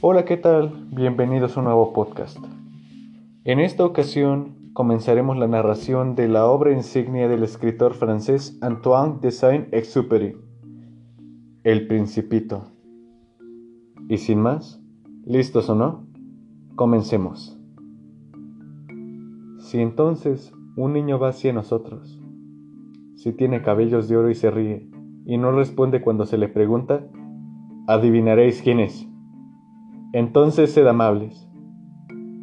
Hola, ¿qué tal? Bienvenidos a un nuevo podcast. En esta ocasión comenzaremos la narración de la obra insignia del escritor francés Antoine de Saint-Exupéry, El Principito. Y sin más, ¿listos o no? Comencemos. Si entonces un niño va hacia nosotros, si tiene cabellos de oro y se ríe, y no responde cuando se le pregunta, adivinaréis quién es. Entonces sed amables.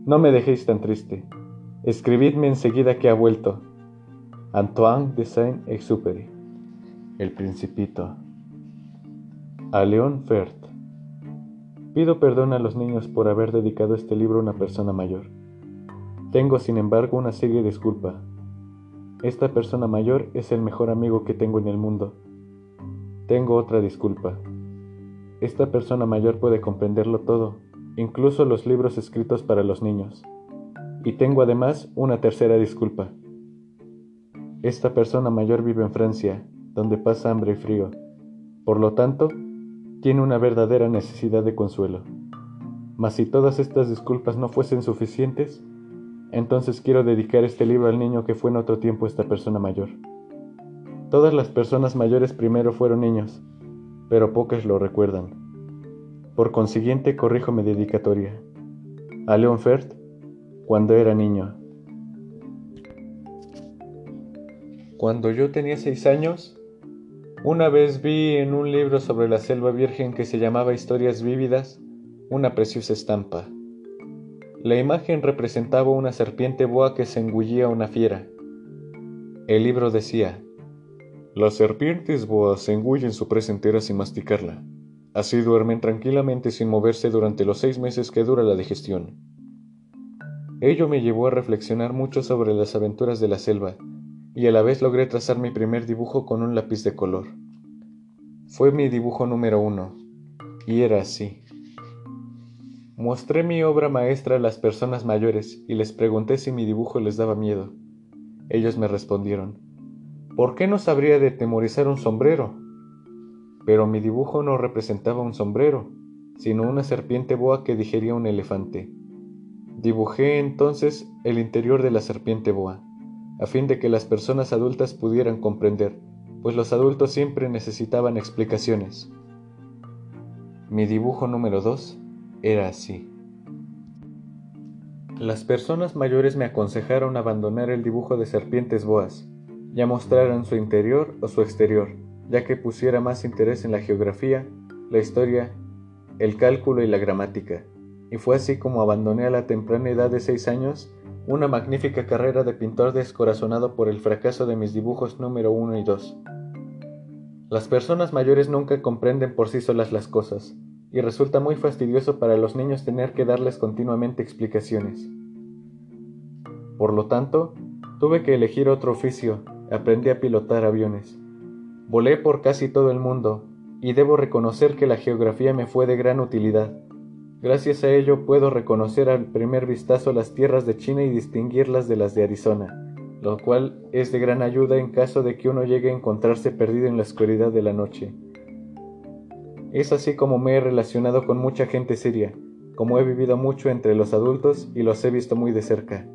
No me dejéis tan triste. Escribidme enseguida que ha vuelto. Antoine de Saint-Exupéry. El Principito. A León Fert. Pido perdón a los niños por haber dedicado este libro a una persona mayor. Tengo, sin embargo, una seria disculpa. Esta persona mayor es el mejor amigo que tengo en el mundo. Tengo otra disculpa. Esta persona mayor puede comprenderlo todo, incluso los libros escritos para los niños. Y tengo además una tercera disculpa. Esta persona mayor vive en Francia, donde pasa hambre y frío. Por lo tanto, tiene una verdadera necesidad de consuelo. Mas si todas estas disculpas no fuesen suficientes, entonces quiero dedicar este libro al niño que fue en otro tiempo esta persona mayor. Todas las personas mayores primero fueron niños, pero pocas lo recuerdan. Por consiguiente, corrijo mi dedicatoria. A Leon Fert, cuando era niño. Cuando yo tenía seis años, una vez vi en un libro sobre la selva virgen que se llamaba Historias Vívidas una preciosa estampa. La imagen representaba una serpiente boa que se engullía a una fiera. El libro decía, las serpientes boas engullen su presa entera sin masticarla. Así duermen tranquilamente sin moverse durante los seis meses que dura la digestión. Ello me llevó a reflexionar mucho sobre las aventuras de la selva, y a la vez logré trazar mi primer dibujo con un lápiz de color. Fue mi dibujo número uno, y era así. Mostré mi obra maestra a las personas mayores y les pregunté si mi dibujo les daba miedo. Ellos me respondieron, ¿Por qué nos habría de temorizar un sombrero? Pero mi dibujo no representaba un sombrero, sino una serpiente boa que digería un elefante. Dibujé entonces el interior de la serpiente boa, a fin de que las personas adultas pudieran comprender, pues los adultos siempre necesitaban explicaciones. Mi dibujo número 2 era así. Las personas mayores me aconsejaron abandonar el dibujo de serpientes boas, ya mostraran su interior o su exterior, ya que pusiera más interés en la geografía, la historia, el cálculo y la gramática. Y fue así como abandoné a la temprana edad de seis años una magnífica carrera de pintor descorazonado por el fracaso de mis dibujos número uno y dos. Las personas mayores nunca comprenden por sí solas las cosas, y resulta muy fastidioso para los niños tener que darles continuamente explicaciones. Por lo tanto, tuve que elegir otro oficio aprendí a pilotar aviones. Volé por casi todo el mundo y debo reconocer que la geografía me fue de gran utilidad. Gracias a ello puedo reconocer al primer vistazo las tierras de China y distinguirlas de las de Arizona, lo cual es de gran ayuda en caso de que uno llegue a encontrarse perdido en la oscuridad de la noche. Es así como me he relacionado con mucha gente siria, como he vivido mucho entre los adultos y los he visto muy de cerca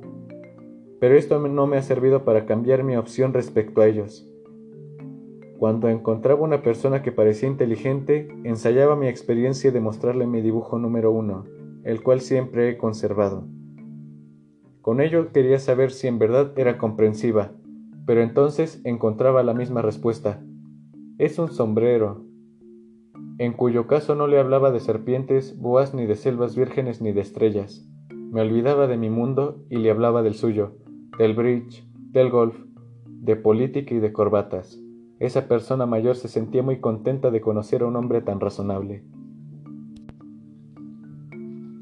pero esto no me ha servido para cambiar mi opción respecto a ellos. Cuando encontraba una persona que parecía inteligente, ensayaba mi experiencia de mostrarle mi dibujo número uno, el cual siempre he conservado. Con ello quería saber si en verdad era comprensiva, pero entonces encontraba la misma respuesta. Es un sombrero, en cuyo caso no le hablaba de serpientes, boas, ni de selvas vírgenes, ni de estrellas. Me olvidaba de mi mundo y le hablaba del suyo, del bridge, del golf, de política y de corbatas. Esa persona mayor se sentía muy contenta de conocer a un hombre tan razonable.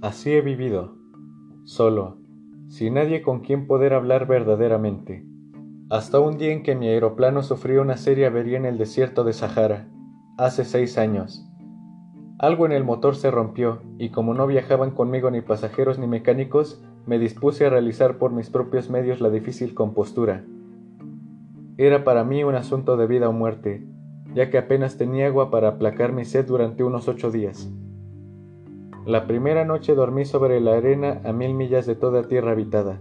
Así he vivido, solo, sin nadie con quien poder hablar verdaderamente, hasta un día en que mi aeroplano sufrió una seria avería en el desierto de Sahara, hace seis años. Algo en el motor se rompió, y como no viajaban conmigo ni pasajeros ni mecánicos, me dispuse a realizar por mis propios medios la difícil compostura. Era para mí un asunto de vida o muerte, ya que apenas tenía agua para aplacar mi sed durante unos ocho días. La primera noche dormí sobre la arena a mil millas de toda tierra habitada.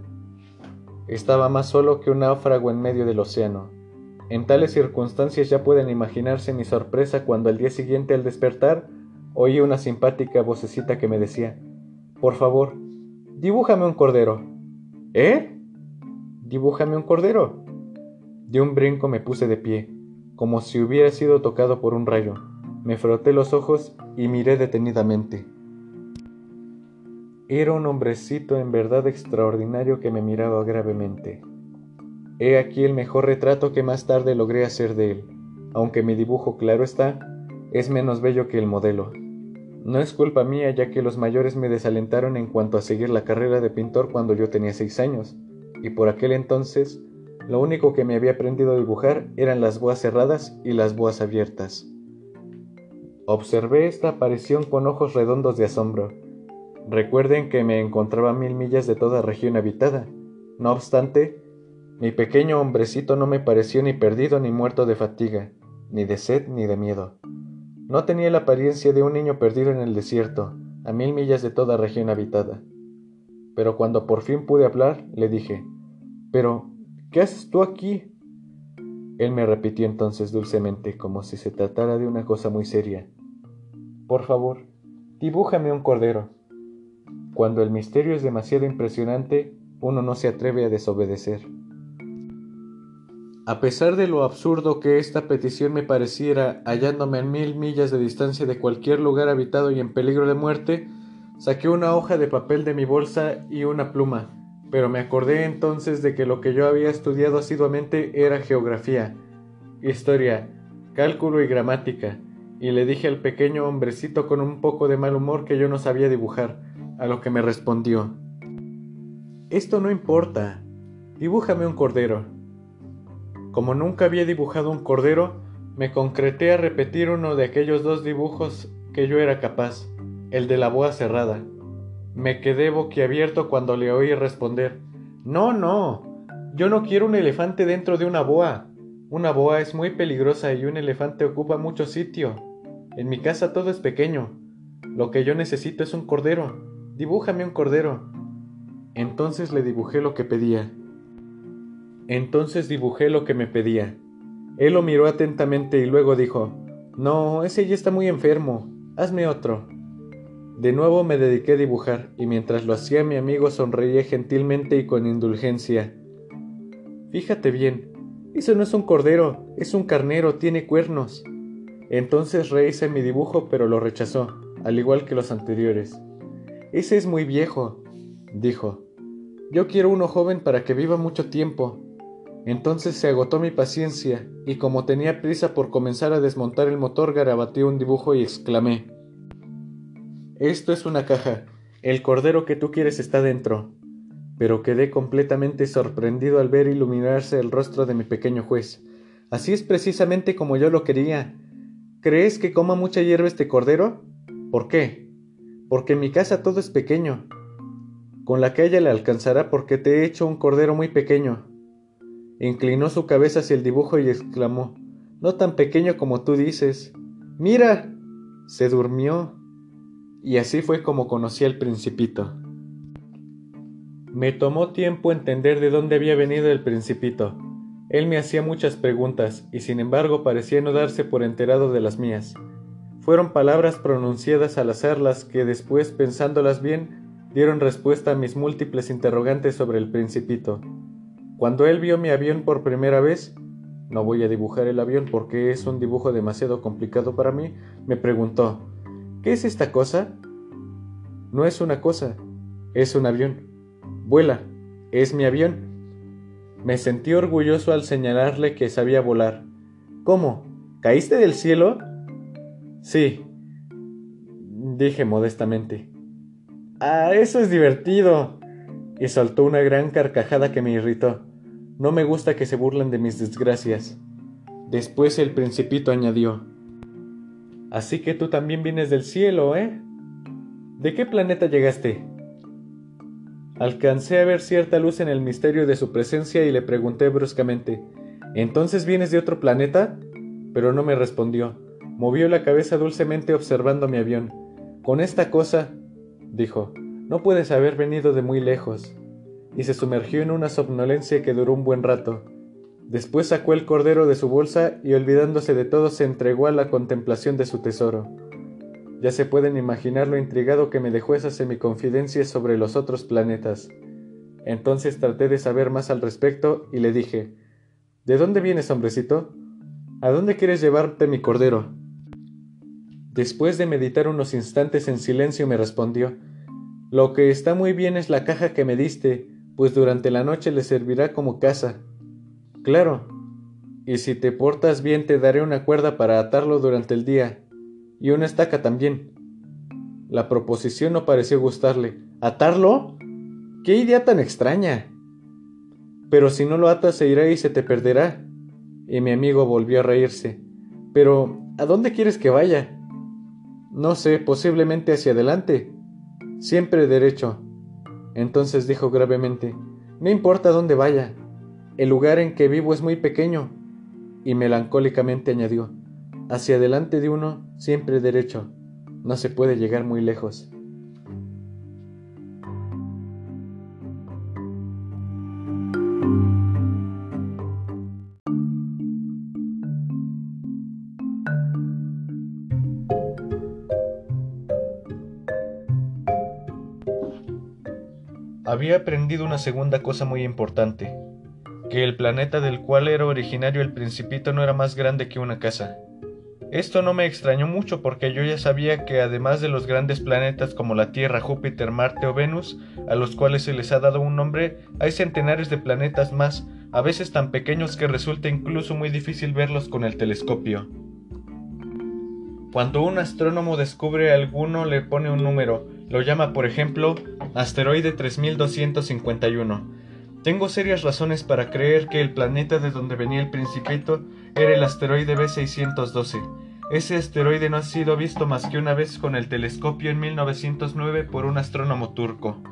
Estaba más solo que un náufrago en medio del océano. En tales circunstancias ya pueden imaginarse mi sorpresa cuando al día siguiente al despertar oí una simpática vocecita que me decía, Por favor, dibújame un cordero. ¿Eh? Dibújame un cordero. De un brinco me puse de pie, como si hubiera sido tocado por un rayo. Me froté los ojos y miré detenidamente. Era un hombrecito en verdad extraordinario que me miraba gravemente. He aquí el mejor retrato que más tarde logré hacer de él, aunque mi dibujo, claro está, es menos bello que el modelo. No es culpa mía ya que los mayores me desalentaron en cuanto a seguir la carrera de pintor cuando yo tenía seis años, y por aquel entonces lo único que me había aprendido a dibujar eran las boas cerradas y las boas abiertas. Observé esta aparición con ojos redondos de asombro, Recuerden que me encontraba a mil millas de toda región habitada. No obstante, mi pequeño hombrecito no me pareció ni perdido ni muerto de fatiga, ni de sed ni de miedo. No tenía la apariencia de un niño perdido en el desierto, a mil millas de toda región habitada. Pero cuando por fin pude hablar, le dije, Pero, ¿qué haces tú aquí? Él me repitió entonces dulcemente, como si se tratara de una cosa muy seria. Por favor, dibújame un cordero. Cuando el misterio es demasiado impresionante, uno no se atreve a desobedecer. A pesar de lo absurdo que esta petición me pareciera, hallándome en mil millas de distancia de cualquier lugar habitado y en peligro de muerte, saqué una hoja de papel de mi bolsa y una pluma, pero me acordé entonces de que lo que yo había estudiado asiduamente era geografía, historia, cálculo y gramática, y le dije al pequeño hombrecito con un poco de mal humor que yo no sabía dibujar, a lo que me respondió, Esto no importa, dibújame un cordero. Como nunca había dibujado un cordero, me concreté a repetir uno de aquellos dos dibujos que yo era capaz, el de la boa cerrada. Me quedé boquiabierto cuando le oí responder, No, no, yo no quiero un elefante dentro de una boa. Una boa es muy peligrosa y un elefante ocupa mucho sitio. En mi casa todo es pequeño. Lo que yo necesito es un cordero. Dibújame un cordero. Entonces le dibujé lo que pedía. Entonces dibujé lo que me pedía. Él lo miró atentamente y luego dijo, No, ese ya está muy enfermo. Hazme otro. De nuevo me dediqué a dibujar, y mientras lo hacía mi amigo sonreía gentilmente y con indulgencia. Fíjate bien, eso no es un cordero, es un carnero, tiene cuernos. Entonces rehice mi dibujo, pero lo rechazó, al igual que los anteriores. Ese es muy viejo, dijo. Yo quiero uno joven para que viva mucho tiempo. Entonces se agotó mi paciencia, y como tenía prisa por comenzar a desmontar el motor, garabateé un dibujo y exclamé Esto es una caja. El cordero que tú quieres está dentro. Pero quedé completamente sorprendido al ver iluminarse el rostro de mi pequeño juez. Así es precisamente como yo lo quería. ¿Crees que coma mucha hierba este cordero? ¿Por qué? porque en mi casa todo es pequeño. Con la que ella le alcanzará porque te he hecho un cordero muy pequeño. Inclinó su cabeza hacia el dibujo y exclamó, No tan pequeño como tú dices. Mira. Se durmió. Y así fue como conocí al principito. Me tomó tiempo entender de dónde había venido el principito. Él me hacía muchas preguntas, y sin embargo parecía no darse por enterado de las mías. Fueron palabras pronunciadas al hacerlas que después, pensándolas bien, dieron respuesta a mis múltiples interrogantes sobre el principito. Cuando él vio mi avión por primera vez, no voy a dibujar el avión porque es un dibujo demasiado complicado para mí, me preguntó, ¿qué es esta cosa? No es una cosa, es un avión. Vuela, es mi avión. Me sentí orgulloso al señalarle que sabía volar. ¿Cómo? ¿Caíste del cielo? Sí, dije modestamente. Ah, eso es divertido. Y soltó una gran carcajada que me irritó. No me gusta que se burlen de mis desgracias. Después el principito añadió. Así que tú también vienes del cielo, ¿eh? ¿De qué planeta llegaste? Alcancé a ver cierta luz en el misterio de su presencia y le pregunté bruscamente, ¿Entonces vienes de otro planeta? Pero no me respondió. Movió la cabeza dulcemente observando mi avión. Con esta cosa, dijo, no puedes haber venido de muy lejos. Y se sumergió en una somnolencia que duró un buen rato. Después sacó el cordero de su bolsa y olvidándose de todo se entregó a la contemplación de su tesoro. Ya se pueden imaginar lo intrigado que me dejó esa semiconfidencia sobre los otros planetas. Entonces traté de saber más al respecto y le dije, ¿De dónde vienes, hombrecito? ¿A dónde quieres llevarte mi cordero? Después de meditar unos instantes en silencio me respondió, Lo que está muy bien es la caja que me diste, pues durante la noche le servirá como casa. Claro. Y si te portas bien te daré una cuerda para atarlo durante el día. Y una estaca también. La proposición no pareció gustarle. ¿Atarlo? ¡Qué idea tan extraña! Pero si no lo atas se irá y se te perderá. Y mi amigo volvió a reírse. Pero, ¿a dónde quieres que vaya? No sé, posiblemente hacia adelante. Siempre derecho. Entonces dijo gravemente, No importa dónde vaya. El lugar en que vivo es muy pequeño. Y melancólicamente añadió, hacia adelante de uno, siempre derecho. No se puede llegar muy lejos. Había aprendido una segunda cosa muy importante que el planeta del cual era originario el principito no era más grande que una casa. Esto no me extrañó mucho porque yo ya sabía que además de los grandes planetas como la Tierra, Júpiter, Marte o Venus, a los cuales se les ha dado un nombre, hay centenares de planetas más, a veces tan pequeños que resulta incluso muy difícil verlos con el telescopio. Cuando un astrónomo descubre alguno le pone un número, lo llama por ejemplo asteroide 3251, tengo serias razones para creer que el planeta de donde venía el principito era el asteroide B612. Ese asteroide no ha sido visto más que una vez con el telescopio en 1909 por un astrónomo turco.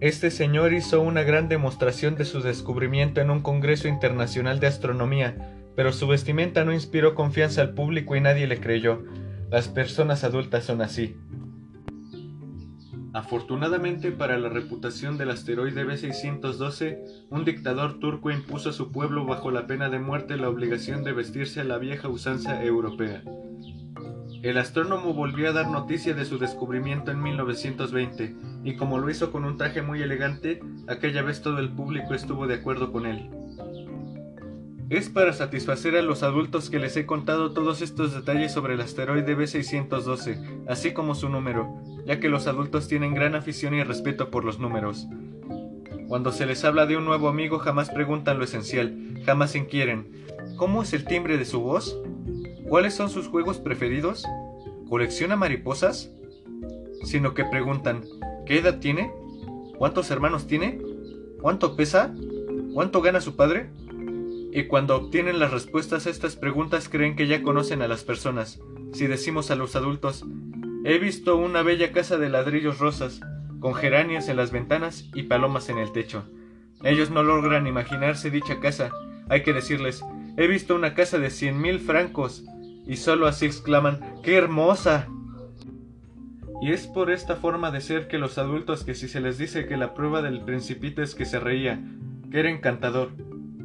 Este señor hizo una gran demostración de su descubrimiento en un Congreso Internacional de Astronomía, pero su vestimenta no inspiró confianza al público y nadie le creyó. Las personas adultas son así. Afortunadamente para la reputación del asteroide B612, un dictador turco impuso a su pueblo bajo la pena de muerte la obligación de vestirse a la vieja usanza europea. El astrónomo volvió a dar noticia de su descubrimiento en 1920, y como lo hizo con un traje muy elegante, aquella vez todo el público estuvo de acuerdo con él. Es para satisfacer a los adultos que les he contado todos estos detalles sobre el asteroide B612, así como su número, ya que los adultos tienen gran afición y respeto por los números. Cuando se les habla de un nuevo amigo jamás preguntan lo esencial, jamás inquieren, ¿cómo es el timbre de su voz? ¿Cuáles son sus juegos preferidos? ¿Colecciona mariposas? Sino que preguntan, ¿qué edad tiene? ¿Cuántos hermanos tiene? ¿Cuánto pesa? ¿Cuánto gana su padre? y cuando obtienen las respuestas a estas preguntas creen que ya conocen a las personas. Si decimos a los adultos, he visto una bella casa de ladrillos rosas, con geranias en las ventanas y palomas en el techo. Ellos no logran imaginarse dicha casa. Hay que decirles, he visto una casa de cien mil francos, y solo así exclaman, ¡qué hermosa! Y es por esta forma de ser que los adultos que si se les dice que la prueba del principito es que se reía, que era encantador,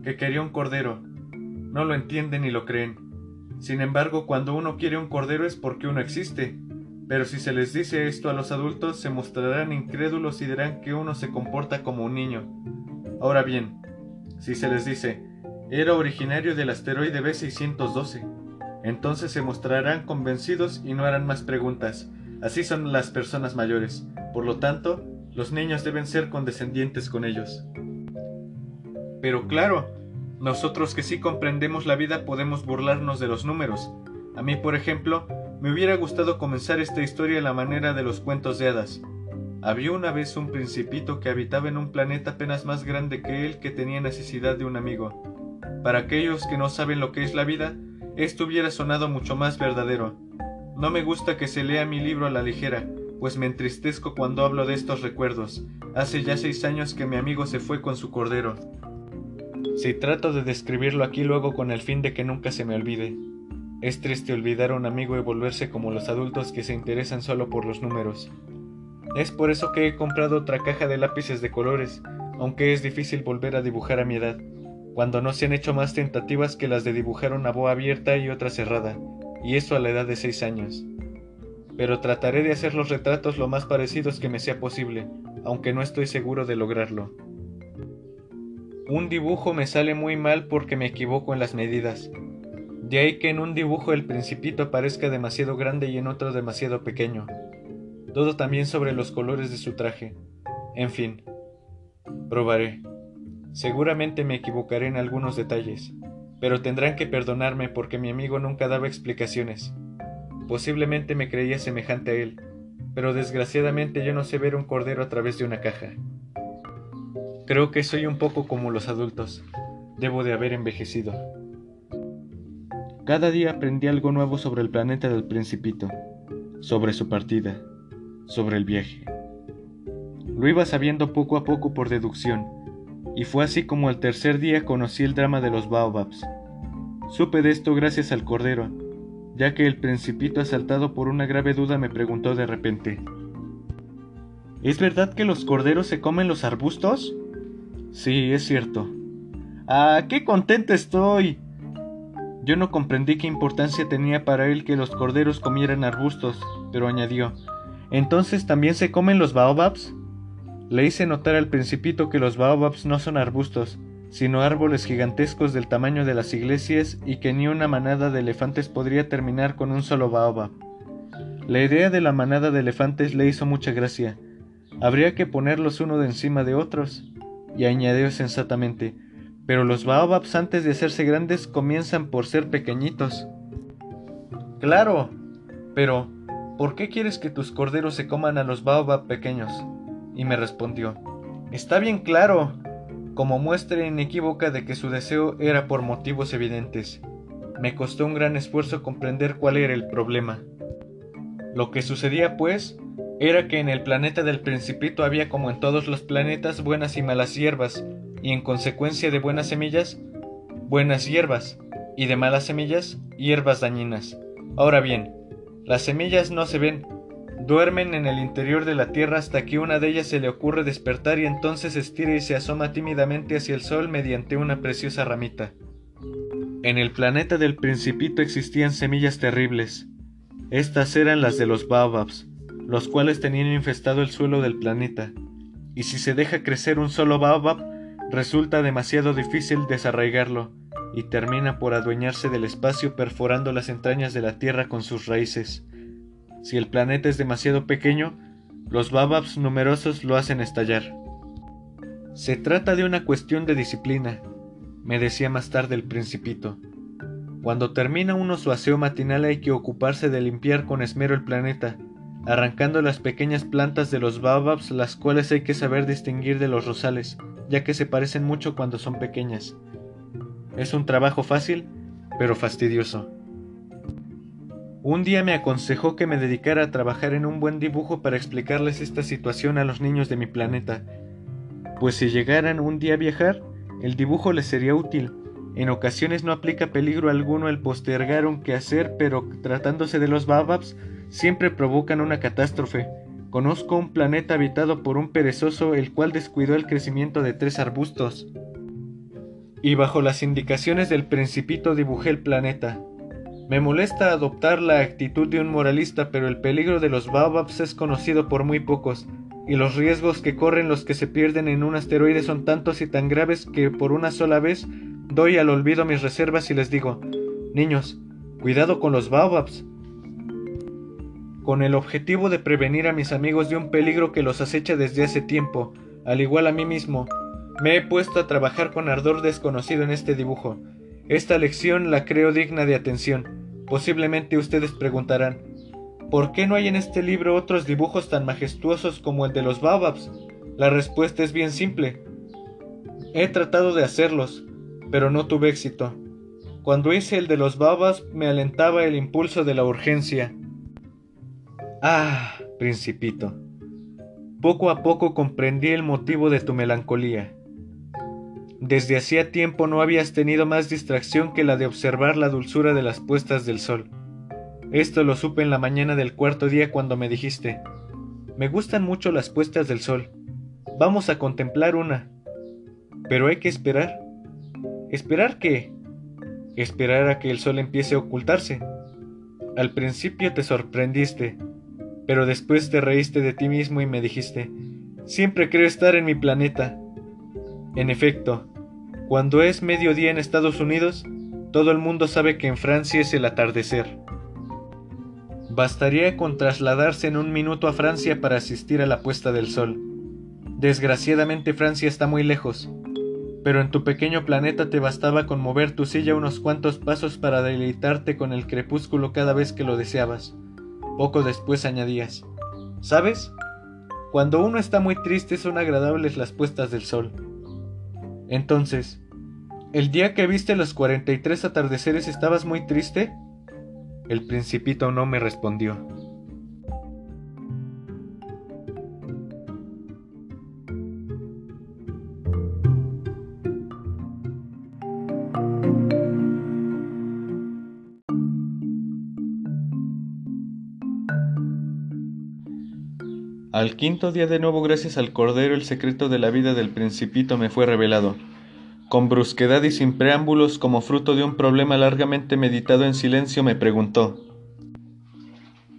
que quería un cordero. No lo entienden ni lo creen. Sin embargo, cuando uno quiere un cordero es porque uno existe. Pero si se les dice esto a los adultos, se mostrarán incrédulos y dirán que uno se comporta como un niño. Ahora bien, si se les dice, era originario del asteroide B612, entonces se mostrarán convencidos y no harán más preguntas. Así son las personas mayores. Por lo tanto, los niños deben ser condescendientes con ellos. Pero claro, nosotros que sí comprendemos la vida podemos burlarnos de los números. A mí, por ejemplo, me hubiera gustado comenzar esta historia a la manera de los cuentos de hadas. Había una vez un principito que habitaba en un planeta apenas más grande que él que tenía necesidad de un amigo. Para aquellos que no saben lo que es la vida, esto hubiera sonado mucho más verdadero. No me gusta que se lea mi libro a la ligera, pues me entristezco cuando hablo de estos recuerdos. Hace ya seis años que mi amigo se fue con su cordero. Si trato de describirlo aquí luego con el fin de que nunca se me olvide. Es triste olvidar a un amigo y volverse como los adultos que se interesan solo por los números. Es por eso que he comprado otra caja de lápices de colores, aunque es difícil volver a dibujar a mi edad, cuando no se han hecho más tentativas que las de dibujar una boa abierta y otra cerrada, y eso a la edad de seis años. Pero trataré de hacer los retratos lo más parecidos que me sea posible, aunque no estoy seguro de lograrlo. Un dibujo me sale muy mal porque me equivoco en las medidas. De ahí que en un dibujo el principito parezca demasiado grande y en otro demasiado pequeño. Todo también sobre los colores de su traje. En fin, probaré. Seguramente me equivocaré en algunos detalles, pero tendrán que perdonarme porque mi amigo nunca daba explicaciones. Posiblemente me creía semejante a él, pero desgraciadamente yo no sé ver un cordero a través de una caja. Creo que soy un poco como los adultos. Debo de haber envejecido. Cada día aprendí algo nuevo sobre el planeta del principito, sobre su partida, sobre el viaje. Lo iba sabiendo poco a poco por deducción, y fue así como el tercer día conocí el drama de los baobabs. Supe de esto gracias al cordero, ya que el principito asaltado por una grave duda me preguntó de repente, ¿Es verdad que los corderos se comen los arbustos? Sí, es cierto. ¡Ah, qué contento estoy! Yo no comprendí qué importancia tenía para él que los corderos comieran arbustos, pero añadió, ¿entonces también se comen los baobabs? Le hice notar al principito que los baobabs no son arbustos, sino árboles gigantescos del tamaño de las iglesias y que ni una manada de elefantes podría terminar con un solo baobab. La idea de la manada de elefantes le hizo mucha gracia. Habría que ponerlos uno de encima de otros y añadió sensatamente, pero los baobabs antes de hacerse grandes comienzan por ser pequeñitos. Claro, pero ¿por qué quieres que tus corderos se coman a los baobab pequeños? Y me respondió, está bien claro, como muestra inequívoca de que su deseo era por motivos evidentes. Me costó un gran esfuerzo comprender cuál era el problema. Lo que sucedía, pues, era que en el planeta del principito había como en todos los planetas buenas y malas hierbas, y en consecuencia de buenas semillas, buenas hierbas, y de malas semillas, hierbas dañinas. Ahora bien, las semillas no se ven, duermen en el interior de la tierra hasta que una de ellas se le ocurre despertar y entonces estira y se asoma tímidamente hacia el sol mediante una preciosa ramita. En el planeta del principito existían semillas terribles. Estas eran las de los baobabs, los cuales tenían infestado el suelo del planeta, y si se deja crecer un solo baobab, resulta demasiado difícil desarraigarlo, y termina por adueñarse del espacio perforando las entrañas de la Tierra con sus raíces. Si el planeta es demasiado pequeño, los baobabs numerosos lo hacen estallar. Se trata de una cuestión de disciplina, me decía más tarde el principito. Cuando termina uno su aseo matinal hay que ocuparse de limpiar con esmero el planeta, arrancando las pequeñas plantas de los baobabs, las cuales hay que saber distinguir de los rosales, ya que se parecen mucho cuando son pequeñas. Es un trabajo fácil, pero fastidioso. Un día me aconsejó que me dedicara a trabajar en un buen dibujo para explicarles esta situación a los niños de mi planeta, pues si llegaran un día a viajar, el dibujo les sería útil. En ocasiones no aplica peligro alguno el postergar un quehacer, pero tratándose de los baobabs, siempre provocan una catástrofe. Conozco un planeta habitado por un perezoso el cual descuidó el crecimiento de tres arbustos. Y bajo las indicaciones del principito dibujé el planeta. Me molesta adoptar la actitud de un moralista, pero el peligro de los baobabs es conocido por muy pocos, y los riesgos que corren los que se pierden en un asteroide son tantos y tan graves que por una sola vez doy al olvido mis reservas y les digo, niños, cuidado con los baobabs, con el objetivo de prevenir a mis amigos de un peligro que los acecha desde hace tiempo, al igual a mí mismo. Me he puesto a trabajar con ardor desconocido en este dibujo. Esta lección la creo digna de atención. Posiblemente ustedes preguntarán, ¿por qué no hay en este libro otros dibujos tan majestuosos como el de los baobabs? La respuesta es bien simple. He tratado de hacerlos, pero no tuve éxito. Cuando hice el de los baobabs me alentaba el impulso de la urgencia. Ah, principito. Poco a poco comprendí el motivo de tu melancolía. Desde hacía tiempo no habías tenido más distracción que la de observar la dulzura de las puestas del sol. Esto lo supe en la mañana del cuarto día cuando me dijiste, me gustan mucho las puestas del sol. Vamos a contemplar una. Pero hay que esperar. ¿Esperar qué? Esperar a que el sol empiece a ocultarse. Al principio te sorprendiste, pero después te reíste de ti mismo y me dijiste, siempre creo estar en mi planeta. En efecto, cuando es mediodía en Estados Unidos, todo el mundo sabe que en Francia es el atardecer. Bastaría con trasladarse en un minuto a Francia para asistir a la puesta del sol. Desgraciadamente Francia está muy lejos, pero en tu pequeño planeta te bastaba con mover tu silla unos cuantos pasos para deleitarte con el crepúsculo cada vez que lo deseabas. Poco después añadías, ¿sabes? Cuando uno está muy triste son agradables las puestas del sol. Entonces, ¿el día que viste los 43 atardeceres estabas muy triste? El principito no me respondió. Al quinto día de nuevo, gracias al Cordero, el secreto de la vida del principito me fue revelado. Con brusquedad y sin preámbulos, como fruto de un problema largamente meditado en silencio, me preguntó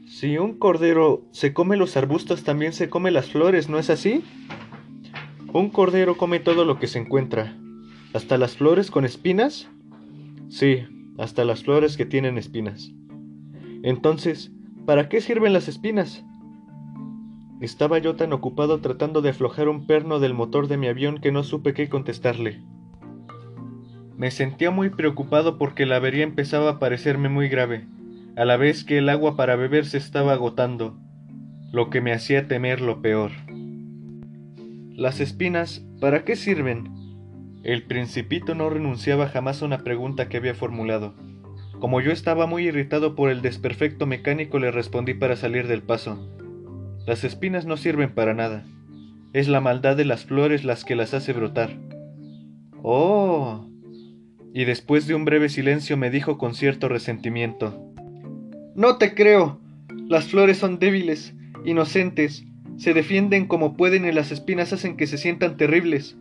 Si un cordero se come los arbustos, también se come las flores, ¿no es así? Un cordero come todo lo que se encuentra. ¿Hasta las flores con espinas? Sí, hasta las flores que tienen espinas. Entonces, ¿para qué sirven las espinas? Estaba yo tan ocupado tratando de aflojar un perno del motor de mi avión que no supe qué contestarle. Me sentía muy preocupado porque la avería empezaba a parecerme muy grave, a la vez que el agua para beber se estaba agotando, lo que me hacía temer lo peor. Las espinas, ¿para qué sirven? El principito no renunciaba jamás a una pregunta que había formulado. Como yo estaba muy irritado por el desperfecto mecánico, le respondí para salir del paso. Las espinas no sirven para nada. Es la maldad de las flores las que las hace brotar. Oh. Y después de un breve silencio me dijo con cierto resentimiento. No te creo. Las flores son débiles, inocentes, se defienden como pueden y las espinas hacen que se sientan terribles.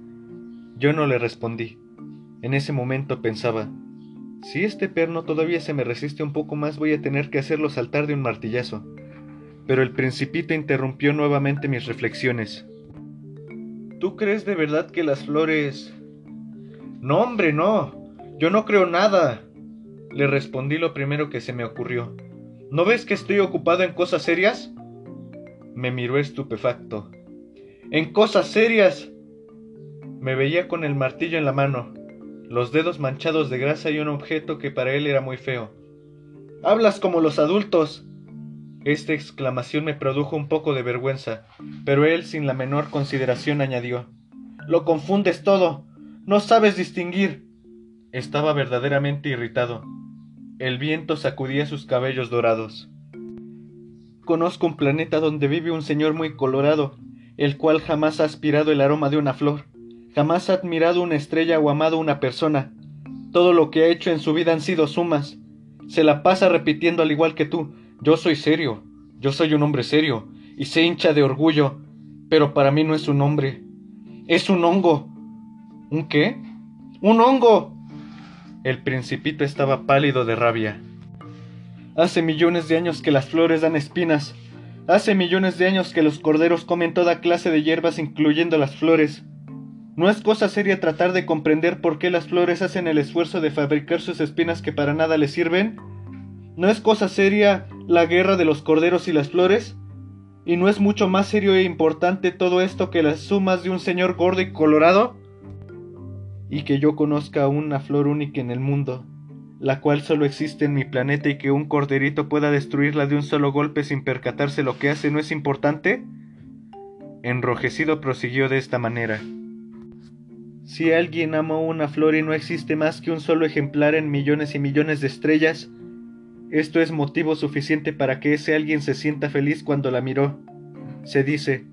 Yo no le respondí. En ese momento pensaba, si este perno todavía se me resiste un poco más voy a tener que hacerlo saltar de un martillazo pero el principito interrumpió nuevamente mis reflexiones. ¿Tú crees de verdad que las flores... No, hombre, no. Yo no creo nada. Le respondí lo primero que se me ocurrió. ¿No ves que estoy ocupado en cosas serias? Me miró estupefacto. ¿En cosas serias? Me veía con el martillo en la mano, los dedos manchados de grasa y un objeto que para él era muy feo. Hablas como los adultos. Esta exclamación me produjo un poco de vergüenza, pero él sin la menor consideración añadió Lo confundes todo. No sabes distinguir. Estaba verdaderamente irritado. El viento sacudía sus cabellos dorados. Conozco un planeta donde vive un señor muy colorado, el cual jamás ha aspirado el aroma de una flor, jamás ha admirado una estrella o amado una persona. Todo lo que ha hecho en su vida han sido sumas. Se la pasa repitiendo al igual que tú, yo soy serio, yo soy un hombre serio, y se hincha de orgullo, pero para mí no es un hombre, es un hongo. ¿Un qué? ¡Un hongo! El principito estaba pálido de rabia. Hace millones de años que las flores dan espinas. Hace millones de años que los corderos comen toda clase de hierbas, incluyendo las flores. ¿No es cosa seria tratar de comprender por qué las flores hacen el esfuerzo de fabricar sus espinas que para nada les sirven? ¿No es cosa seria la guerra de los corderos y las flores? ¿Y no es mucho más serio e importante todo esto que las sumas de un señor gordo y colorado? Y que yo conozca una flor única en el mundo, la cual solo existe en mi planeta y que un corderito pueda destruirla de un solo golpe sin percatarse lo que hace, ¿no es importante? Enrojecido prosiguió de esta manera. Si alguien ama una flor y no existe más que un solo ejemplar en millones y millones de estrellas, esto es motivo suficiente para que ese alguien se sienta feliz cuando la miró. Se dice,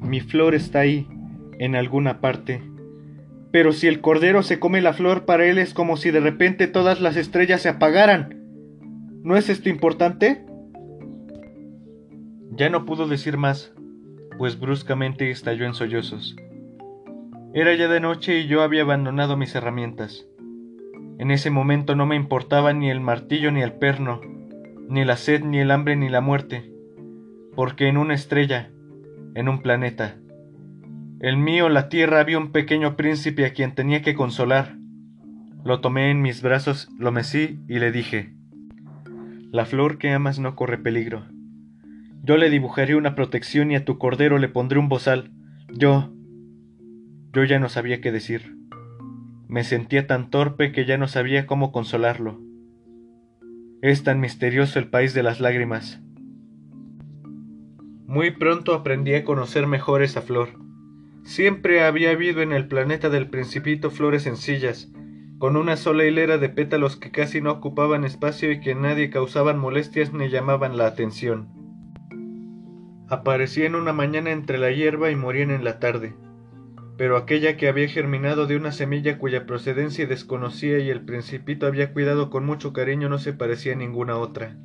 mi flor está ahí, en alguna parte. Pero si el cordero se come la flor, para él es como si de repente todas las estrellas se apagaran. ¿No es esto importante? Ya no pudo decir más, pues bruscamente estalló en sollozos. Era ya de noche y yo había abandonado mis herramientas. En ese momento no me importaba ni el martillo ni el perno, ni la sed, ni el hambre, ni la muerte, porque en una estrella, en un planeta, el mío, la tierra, había un pequeño príncipe a quien tenía que consolar. Lo tomé en mis brazos, lo mecí y le dije, La flor que amas no corre peligro. Yo le dibujaré una protección y a tu cordero le pondré un bozal. Yo... Yo ya no sabía qué decir. Me sentía tan torpe que ya no sabía cómo consolarlo. Es tan misterioso el país de las lágrimas. Muy pronto aprendí a conocer mejor esa flor. Siempre había habido en el planeta del principito flores sencillas, con una sola hilera de pétalos que casi no ocupaban espacio y que nadie causaban molestias ni llamaban la atención. Aparecían una mañana entre la hierba y morían en la tarde, pero aquella que había germinado de una semilla cuya procedencia desconocía y el principito había cuidado con mucho cariño no se parecía a ninguna otra.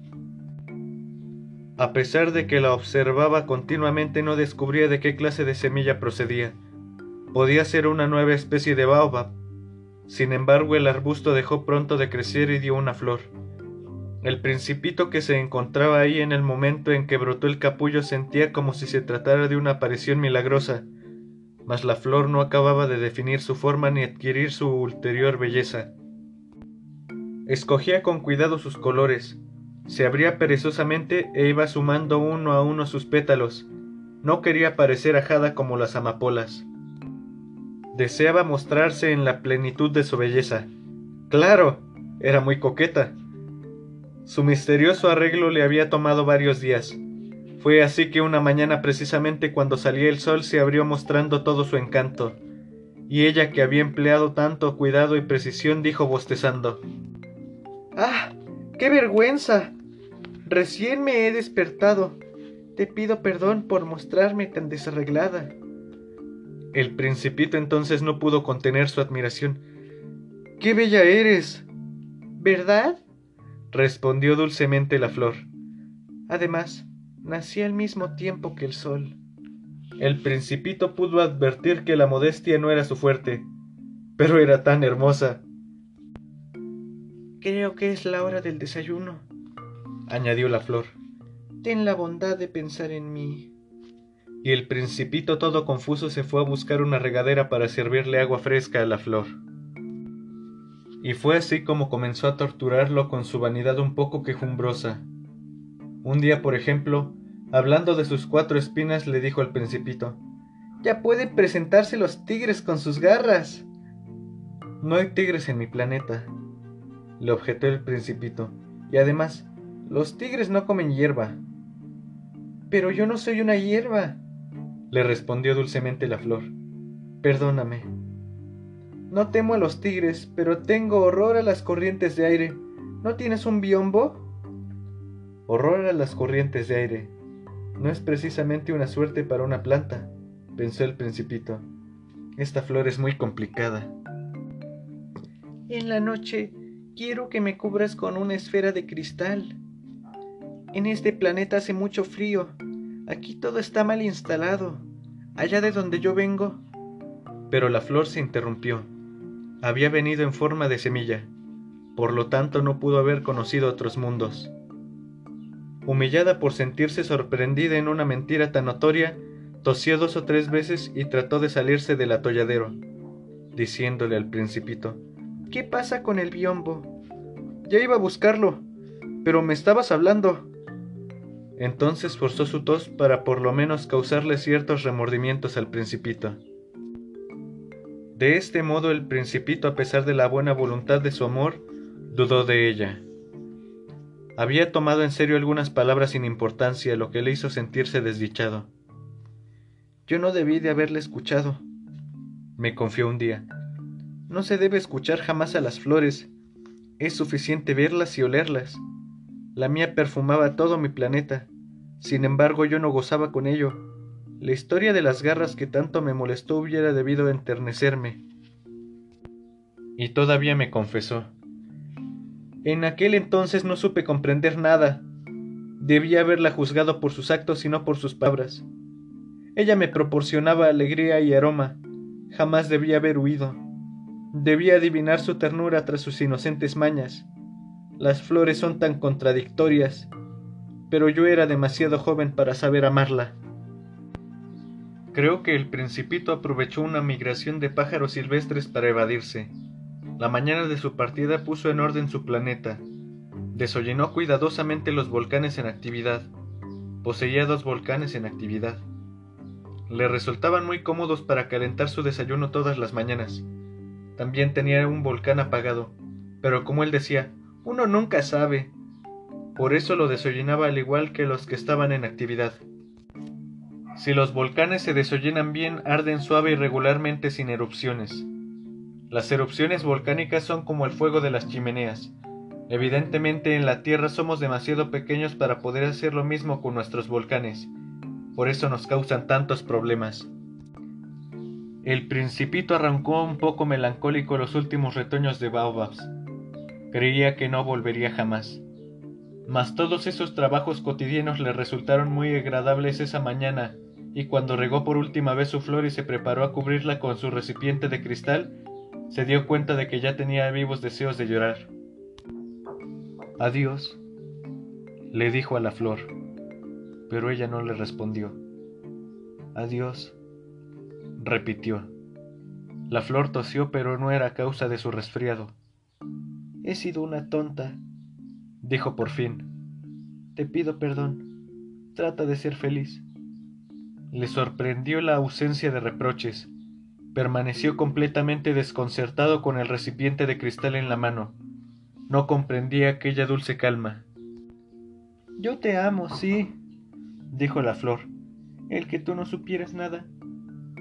A pesar de que la observaba continuamente no descubría de qué clase de semilla procedía. Podía ser una nueva especie de baobab. Sin embargo, el arbusto dejó pronto de crecer y dio una flor. El principito que se encontraba ahí en el momento en que brotó el capullo sentía como si se tratara de una aparición milagrosa, mas la flor no acababa de definir su forma ni adquirir su ulterior belleza. Escogía con cuidado sus colores, se abría perezosamente e iba sumando uno a uno sus pétalos. No quería parecer ajada como las amapolas. Deseaba mostrarse en la plenitud de su belleza. Claro, era muy coqueta. Su misterioso arreglo le había tomado varios días. Fue así que una mañana precisamente cuando salía el sol se abrió mostrando todo su encanto, y ella que había empleado tanto cuidado y precisión dijo bostezando ¡Ah! ¡Qué vergüenza! Recién me he despertado. Te pido perdón por mostrarme tan desarreglada. El principito entonces no pudo contener su admiración. ¡Qué bella eres! ¿Verdad? respondió dulcemente la flor. Además, nací al mismo tiempo que el sol. El principito pudo advertir que la modestia no era su fuerte, pero era tan hermosa. Creo que es la hora del desayuno añadió la flor. Ten la bondad de pensar en mí. Y el principito todo confuso se fue a buscar una regadera para servirle agua fresca a la flor. Y fue así como comenzó a torturarlo con su vanidad un poco quejumbrosa. Un día, por ejemplo, hablando de sus cuatro espinas, le dijo al principito, Ya pueden presentarse los tigres con sus garras. No hay tigres en mi planeta, le objetó el principito, y además, los tigres no comen hierba. Pero yo no soy una hierba, le respondió dulcemente la flor. Perdóname. No temo a los tigres, pero tengo horror a las corrientes de aire. ¿No tienes un biombo? Horror a las corrientes de aire. No es precisamente una suerte para una planta, pensó el principito. Esta flor es muy complicada. En la noche quiero que me cubras con una esfera de cristal. En este planeta hace mucho frío. Aquí todo está mal instalado. Allá de donde yo vengo. Pero la flor se interrumpió. Había venido en forma de semilla. Por lo tanto no pudo haber conocido otros mundos. Humillada por sentirse sorprendida en una mentira tan notoria, tosió dos o tres veces y trató de salirse del atolladero, diciéndole al principito, ¿Qué pasa con el biombo? Ya iba a buscarlo, pero me estabas hablando. Entonces forzó su tos para por lo menos causarle ciertos remordimientos al principito. De este modo el principito, a pesar de la buena voluntad de su amor, dudó de ella. Había tomado en serio algunas palabras sin importancia, lo que le hizo sentirse desdichado. Yo no debí de haberle escuchado, me confió un día. No se debe escuchar jamás a las flores, es suficiente verlas y olerlas. La mía perfumaba todo mi planeta. Sin embargo, yo no gozaba con ello. La historia de las garras que tanto me molestó hubiera debido enternecerme. Y todavía me confesó. En aquel entonces no supe comprender nada. Debía haberla juzgado por sus actos y no por sus palabras. Ella me proporcionaba alegría y aroma. Jamás debía haber huido. Debía adivinar su ternura tras sus inocentes mañas. Las flores son tan contradictorias, pero yo era demasiado joven para saber amarla. Creo que el principito aprovechó una migración de pájaros silvestres para evadirse. La mañana de su partida puso en orden su planeta. Desollenó cuidadosamente los volcanes en actividad. Poseía dos volcanes en actividad. Le resultaban muy cómodos para calentar su desayuno todas las mañanas. También tenía un volcán apagado, pero como él decía, uno nunca sabe. Por eso lo desollenaba al igual que los que estaban en actividad. Si los volcanes se desollenan bien, arden suave y regularmente sin erupciones. Las erupciones volcánicas son como el fuego de las chimeneas. Evidentemente en la Tierra somos demasiado pequeños para poder hacer lo mismo con nuestros volcanes. Por eso nos causan tantos problemas. El principito arrancó un poco melancólico los últimos retoños de baobabs. Creía que no volvería jamás. Mas todos esos trabajos cotidianos le resultaron muy agradables esa mañana y cuando regó por última vez su flor y se preparó a cubrirla con su recipiente de cristal, se dio cuenta de que ya tenía vivos deseos de llorar. Adiós, le dijo a la flor, pero ella no le respondió. Adiós, repitió. La flor tosió, pero no era causa de su resfriado. He sido una tonta, dijo por fin. Te pido perdón. Trata de ser feliz. Le sorprendió la ausencia de reproches. Permaneció completamente desconcertado con el recipiente de cristal en la mano. No comprendía aquella dulce calma. Yo te amo, sí, dijo la flor. El que tú no supieras nada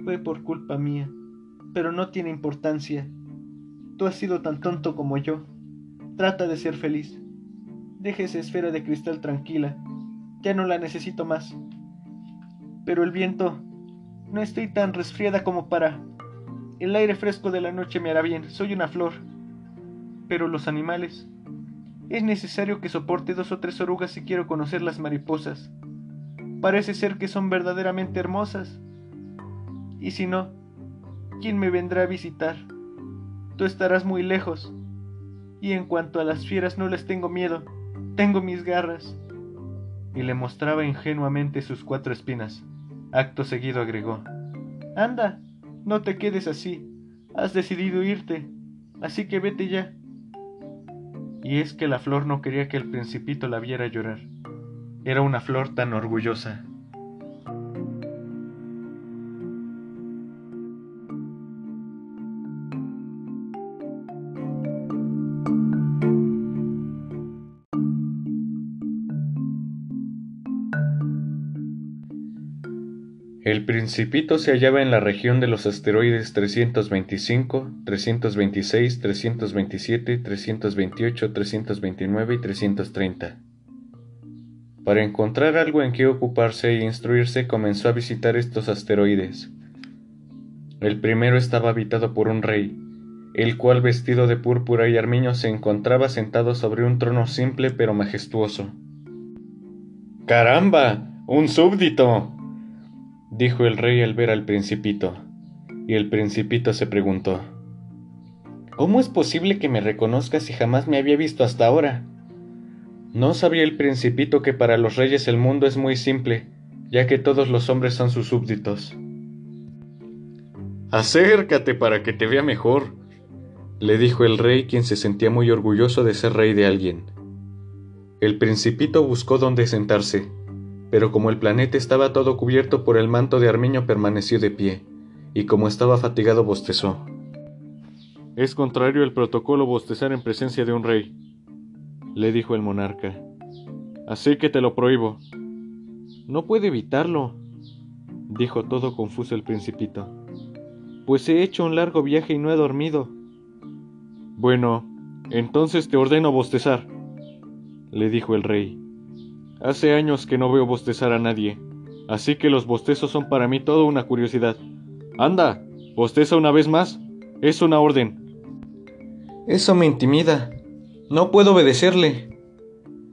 fue por culpa mía, pero no tiene importancia. Tú has sido tan tonto como yo. Trata de ser feliz. Deja esa esfera de cristal tranquila. Ya no la necesito más pero el viento... No estoy tan resfriada como para... El aire fresco de la noche me hará bien, soy una flor. Pero los animales... Es necesario que soporte dos o tres orugas si quiero conocer las mariposas. Parece ser que son verdaderamente hermosas. Y si no, ¿quién me vendrá a visitar? Tú estarás muy lejos. Y en cuanto a las fieras no les tengo miedo, tengo mis garras. Y le mostraba ingenuamente sus cuatro espinas. Acto seguido agregó, Anda, no te quedes así. Has decidido irte, así que vete ya. Y es que la flor no quería que el principito la viera llorar. Era una flor tan orgullosa. Principito se hallaba en la región de los asteroides 325, 326, 327, 328, 329 y 330. Para encontrar algo en que ocuparse e instruirse comenzó a visitar estos asteroides. El primero estaba habitado por un rey, el cual vestido de púrpura y armiño se encontraba sentado sobre un trono simple pero majestuoso. ¡Caramba! ¡Un súbdito! Dijo el rey al ver al principito, y el principito se preguntó, ¿Cómo es posible que me reconozcas si jamás me había visto hasta ahora? No sabía el principito que para los reyes el mundo es muy simple, ya que todos los hombres son sus súbditos. Acércate para que te vea mejor, le dijo el rey, quien se sentía muy orgulloso de ser rey de alguien. El principito buscó dónde sentarse, pero como el planeta estaba todo cubierto por el manto de armiño permaneció de pie, y como estaba fatigado bostezó. Es contrario al protocolo bostezar en presencia de un rey, le dijo el monarca. Así que te lo prohíbo. No puede evitarlo, dijo todo confuso el principito. Pues he hecho un largo viaje y no he dormido. Bueno, entonces te ordeno bostezar, le dijo el rey. Hace años que no veo bostezar a nadie, así que los bostezos son para mí toda una curiosidad. Anda, bosteza una vez más. Es una orden. Eso me intimida. No puedo obedecerle,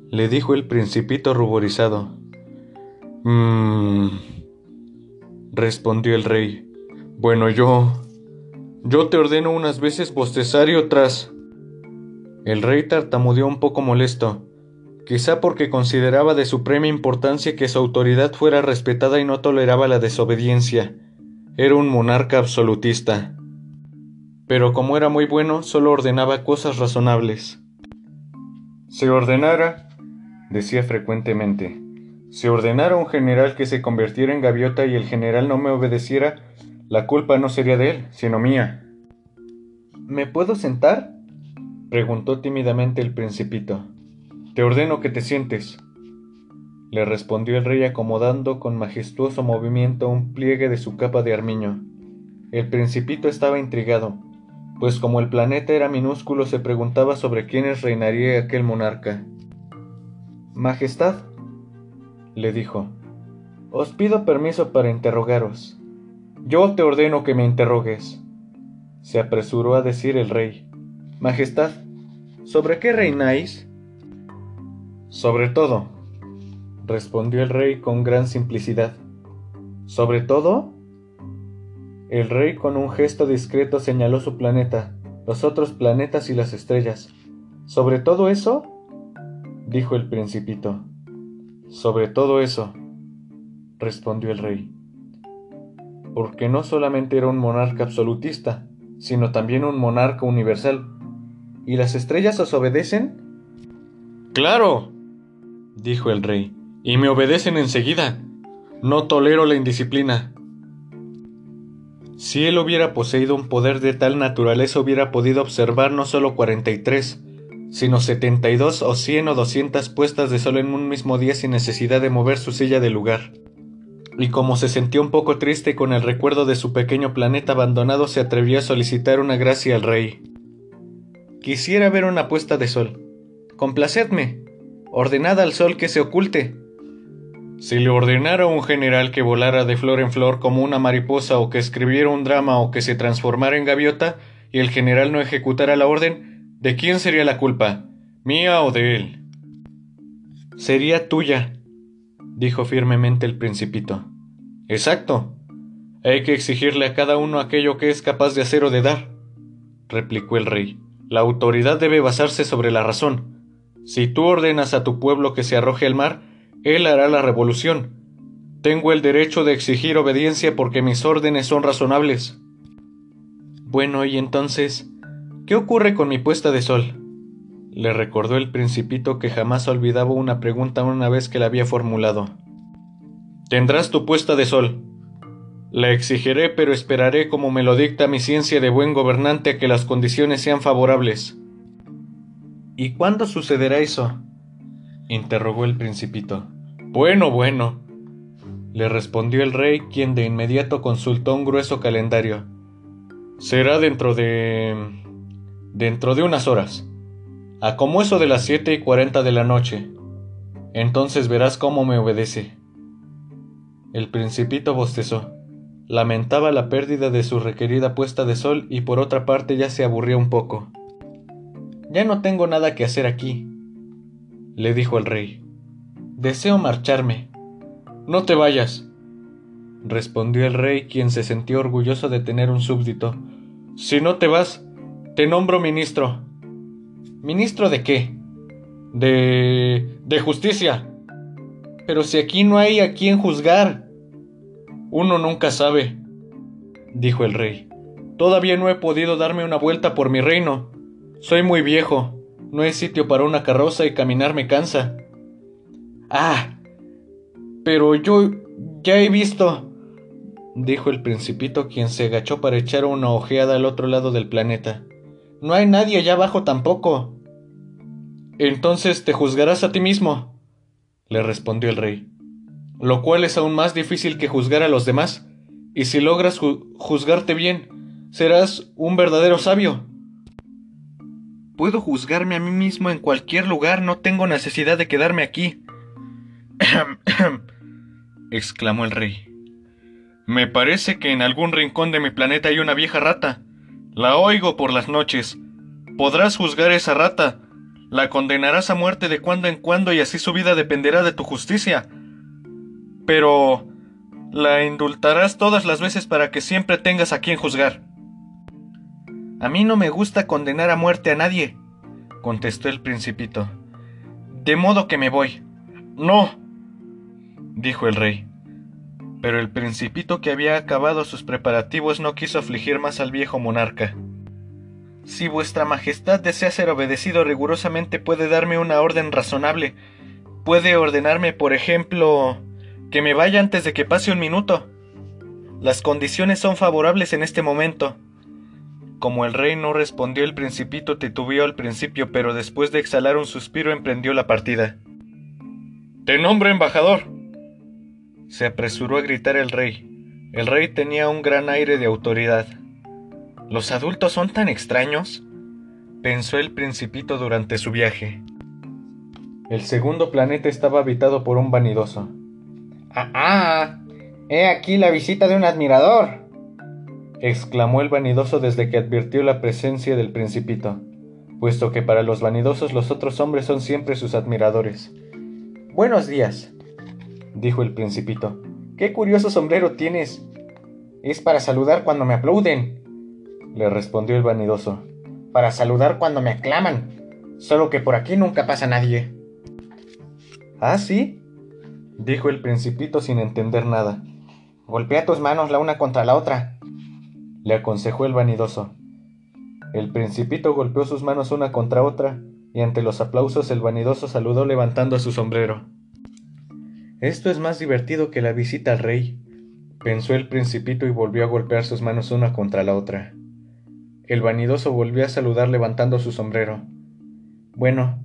le dijo el principito ruborizado. Mmm, respondió el rey. Bueno, yo... Yo te ordeno unas veces bostezar y otras... El rey tartamudeó un poco molesto, quizá porque consideraba de suprema importancia que su autoridad fuera respetada y no toleraba la desobediencia. Era un monarca absolutista. Pero como era muy bueno, solo ordenaba cosas razonables. Se ordenara, decía frecuentemente, si ordenara un general que se convirtiera en gaviota y el general no me obedeciera, la culpa no sería de él, sino mía. ¿Me puedo sentar? preguntó tímidamente el principito. Te ordeno que te sientes, le respondió el rey acomodando con majestuoso movimiento un pliegue de su capa de armiño. El principito estaba intrigado, pues como el planeta era minúsculo se preguntaba sobre quiénes reinaría aquel monarca. Majestad, le dijo, os pido permiso para interrogaros. Yo te ordeno que me interrogues, se apresuró a decir el rey. Majestad, ¿sobre qué reináis? Sobre todo, respondió el rey con gran simplicidad. ¿Sobre todo? El rey con un gesto discreto señaló su planeta, los otros planetas y las estrellas. ¿Sobre todo eso? dijo el principito. Sobre todo eso, respondió el rey. Porque no solamente era un monarca absolutista, sino también un monarca universal, ¿Y las estrellas os obedecen? Claro, dijo el rey, y me obedecen enseguida. No tolero la indisciplina. Si él hubiera poseído un poder de tal naturaleza hubiera podido observar no solo 43, sino 72 o 100 o 200 puestas de sol en un mismo día sin necesidad de mover su silla de lugar. Y como se sentía un poco triste con el recuerdo de su pequeño planeta abandonado, se atrevió a solicitar una gracia al rey. Quisiera ver una puesta de sol. Complacedme. Ordenad al sol que se oculte. Si le ordenara a un general que volara de flor en flor como una mariposa o que escribiera un drama o que se transformara en gaviota y el general no ejecutara la orden, ¿de quién sería la culpa? ¿Mía o de él? Sería tuya, dijo firmemente el principito. Exacto. Hay que exigirle a cada uno aquello que es capaz de hacer o de dar, replicó el rey. La autoridad debe basarse sobre la razón. Si tú ordenas a tu pueblo que se arroje al mar, él hará la revolución. Tengo el derecho de exigir obediencia porque mis órdenes son razonables. Bueno, y entonces, ¿qué ocurre con mi puesta de sol? Le recordó el principito que jamás olvidaba una pregunta una vez que la había formulado. Tendrás tu puesta de sol, la exigiré, pero esperaré como me lo dicta mi ciencia de buen gobernante a que las condiciones sean favorables. ¿Y cuándo sucederá eso? interrogó el principito. Bueno, bueno, le respondió el rey, quien de inmediato consultó un grueso calendario. Será dentro de... dentro de unas horas. A como eso de las siete y cuarenta de la noche. Entonces verás cómo me obedece. El principito bostezó. Lamentaba la pérdida de su requerida puesta de sol y por otra parte ya se aburría un poco. Ya no tengo nada que hacer aquí, le dijo el rey. Deseo marcharme. No te vayas, respondió el rey, quien se sintió orgulloso de tener un súbdito. Si no te vas, te nombro ministro. ¿Ministro de qué? De... de justicia. Pero si aquí no hay a quien juzgar. Uno nunca sabe, dijo el rey. Todavía no he podido darme una vuelta por mi reino. Soy muy viejo. No hay sitio para una carroza y caminar me cansa. Ah. Pero yo ya he visto. dijo el principito, quien se agachó para echar una ojeada al otro lado del planeta. No hay nadie allá abajo tampoco. Entonces te juzgarás a ti mismo, le respondió el rey lo cual es aún más difícil que juzgar a los demás, y si logras juzgarte bien, serás un verdadero sabio. Puedo juzgarme a mí mismo en cualquier lugar, no tengo necesidad de quedarme aquí. exclamó el rey. Me parece que en algún rincón de mi planeta hay una vieja rata. La oigo por las noches. Podrás juzgar a esa rata. La condenarás a muerte de cuando en cuando y así su vida dependerá de tu justicia. Pero la indultarás todas las veces para que siempre tengas a quien juzgar. A mí no me gusta condenar a muerte a nadie, contestó el principito. De modo que me voy. No, dijo el rey. Pero el principito que había acabado sus preparativos no quiso afligir más al viejo monarca. Si vuestra Majestad desea ser obedecido rigurosamente puede darme una orden razonable. Puede ordenarme, por ejemplo, que me vaya antes de que pase un minuto. Las condiciones son favorables en este momento. Como el rey no respondió, el principito titubeó al principio, pero después de exhalar un suspiro emprendió la partida. Te nombro embajador. Se apresuró a gritar el rey. El rey tenía un gran aire de autoridad. ¿Los adultos son tan extraños? pensó el principito durante su viaje. El segundo planeta estaba habitado por un vanidoso. ¡Ah! ah ¡He aquí la visita de un admirador! Exclamó el vanidoso desde que advirtió la presencia del principito, puesto que para los vanidosos los otros hombres son siempre sus admiradores. Buenos días, dijo el principito. ¡Qué curioso sombrero tienes! Es para saludar cuando me aplauden, le respondió el vanidoso. Para saludar cuando me aclaman. Solo que por aquí nunca pasa nadie. ¿Ah, sí? dijo el principito sin entender nada. Golpea tus manos la una contra la otra, le aconsejó el vanidoso. El principito golpeó sus manos una contra otra, y ante los aplausos el vanidoso saludó levantando su sombrero. Esto es más divertido que la visita al rey, pensó el principito y volvió a golpear sus manos una contra la otra. El vanidoso volvió a saludar levantando su sombrero. Bueno,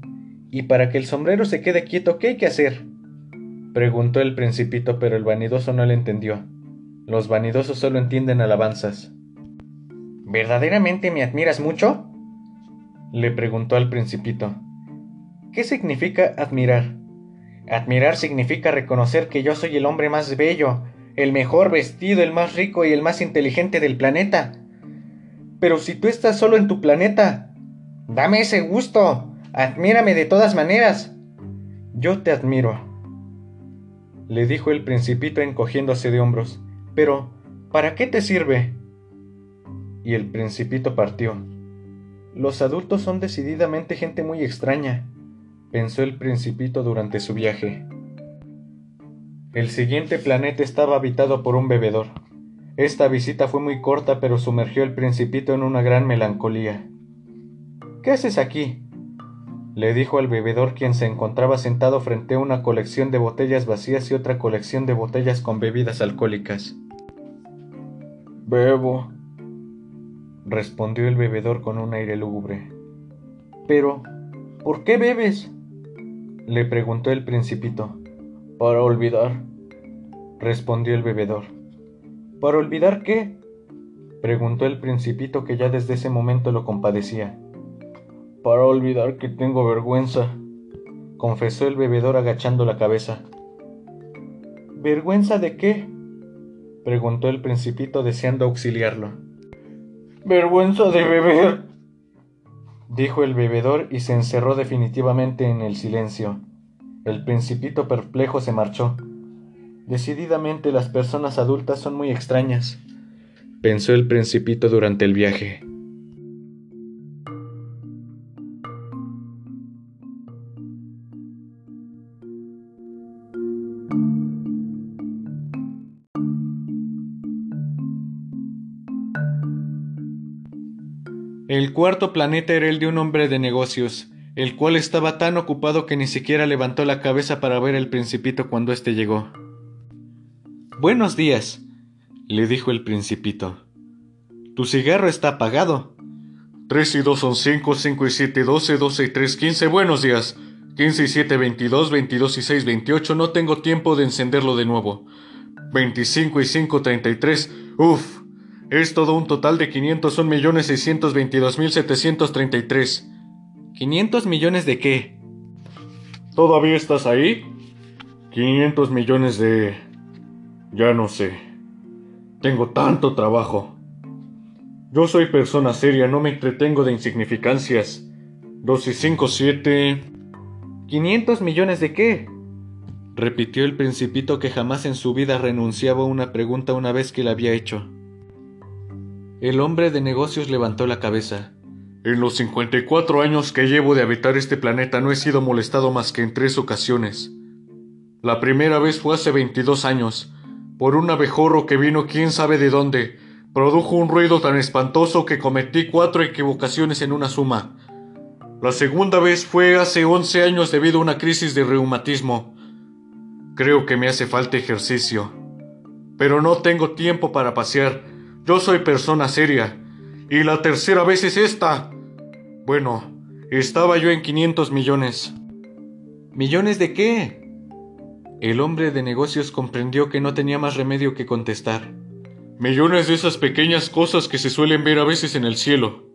¿y para que el sombrero se quede quieto qué hay que hacer? preguntó el principito, pero el vanidoso no le entendió. Los vanidosos solo entienden alabanzas. ¿Verdaderamente me admiras mucho? le preguntó al principito. ¿Qué significa admirar? Admirar significa reconocer que yo soy el hombre más bello, el mejor vestido, el más rico y el más inteligente del planeta. Pero si tú estás solo en tu planeta, dame ese gusto, admírame de todas maneras. Yo te admiro, le dijo el principito encogiéndose de hombros. Pero, ¿para qué te sirve? Y el principito partió. Los adultos son decididamente gente muy extraña, pensó el principito durante su viaje. El siguiente planeta estaba habitado por un bebedor. Esta visita fue muy corta, pero sumergió al principito en una gran melancolía. ¿Qué haces aquí? le dijo al bebedor quien se encontraba sentado frente a una colección de botellas vacías y otra colección de botellas con bebidas alcohólicas. Bebo, respondió el bebedor con un aire lúgubre. Pero, ¿por qué bebes? le preguntó el principito. Para olvidar, respondió el bebedor. ¿Para olvidar qué? preguntó el principito que ya desde ese momento lo compadecía. Para olvidar que tengo vergüenza, confesó el bebedor agachando la cabeza. ¿Vergüenza de qué? preguntó el principito deseando auxiliarlo. Vergüenza de beber, dijo el bebedor y se encerró definitivamente en el silencio. El principito perplejo se marchó. Decididamente las personas adultas son muy extrañas, pensó el principito durante el viaje. El cuarto planeta era el de un hombre de negocios, el cual estaba tan ocupado que ni siquiera levantó la cabeza para ver al principito cuando éste llegó. Buenos días, le dijo el principito. Tu cigarro está apagado. Tres y dos son cinco, cinco y siete doce, doce y tres quince. Buenos días. Quince y siete veintidós, veintidós y seis veintiocho. No tengo tiempo de encenderlo de nuevo. Veinticinco y cinco treinta y tres. Uf, es todo un total de 501.622.733. ¿500 millones de qué? ¿Todavía estás ahí? 500 millones de... Ya no sé. Tengo tanto trabajo. Yo soy persona seria, no me entretengo de insignificancias. Dos y cinco, siete. ¿Quinientos millones de qué? repitió el principito que jamás en su vida renunciaba a una pregunta una vez que la había hecho. El hombre de negocios levantó la cabeza. En los 54 años que llevo de habitar este planeta no he sido molestado más que en tres ocasiones. La primera vez fue hace 22 años, por un abejorro que vino quién sabe de dónde, produjo un ruido tan espantoso que cometí cuatro equivocaciones en una suma. La segunda vez fue hace 11 años debido a una crisis de reumatismo. Creo que me hace falta ejercicio. Pero no tengo tiempo para pasear. Yo soy persona seria. Y la tercera vez es esta. Bueno, estaba yo en 500 millones. ¿Millones de qué? El hombre de negocios comprendió que no tenía más remedio que contestar. Millones de esas pequeñas cosas que se suelen ver a veces en el cielo.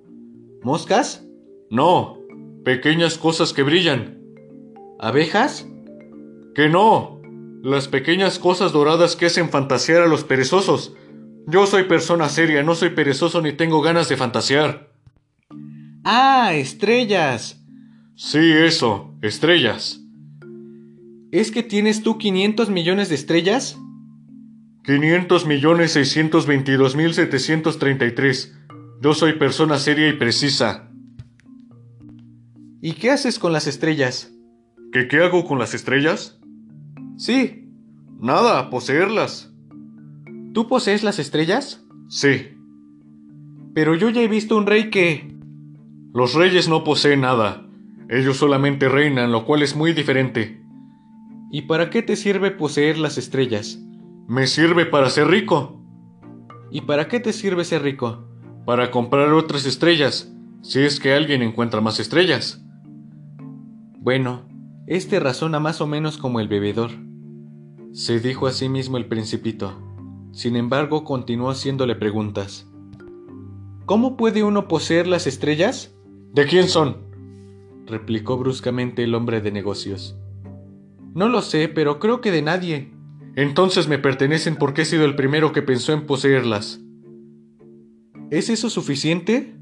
¿Moscas? No, pequeñas cosas que brillan. ¿Abejas? Que no, las pequeñas cosas doradas que hacen fantasear a los perezosos. Yo soy persona seria, no soy perezoso ni tengo ganas de fantasear. Ah, estrellas. Sí, eso, estrellas. ¿Es que tienes tú 500 millones de estrellas? 500 millones 622 mil 733. Yo soy persona seria y precisa. ¿Y qué haces con las estrellas? ¿Qué qué hago con las estrellas? Sí. Nada, poseerlas. ¿Tú posees las estrellas? Sí. Pero yo ya he visto un rey que... Los reyes no poseen nada. Ellos solamente reinan, lo cual es muy diferente. ¿Y para qué te sirve poseer las estrellas? Me sirve para ser rico. ¿Y para qué te sirve ser rico? Para comprar otras estrellas, si es que alguien encuentra más estrellas. Bueno, este razona más o menos como el bebedor. Se dijo a sí mismo el principito. Sin embargo, continuó haciéndole preguntas. ¿Cómo puede uno poseer las estrellas? ¿De quién son? replicó bruscamente el hombre de negocios. No lo sé, pero creo que de nadie. Entonces me pertenecen porque he sido el primero que pensó en poseerlas. ¿Es eso suficiente?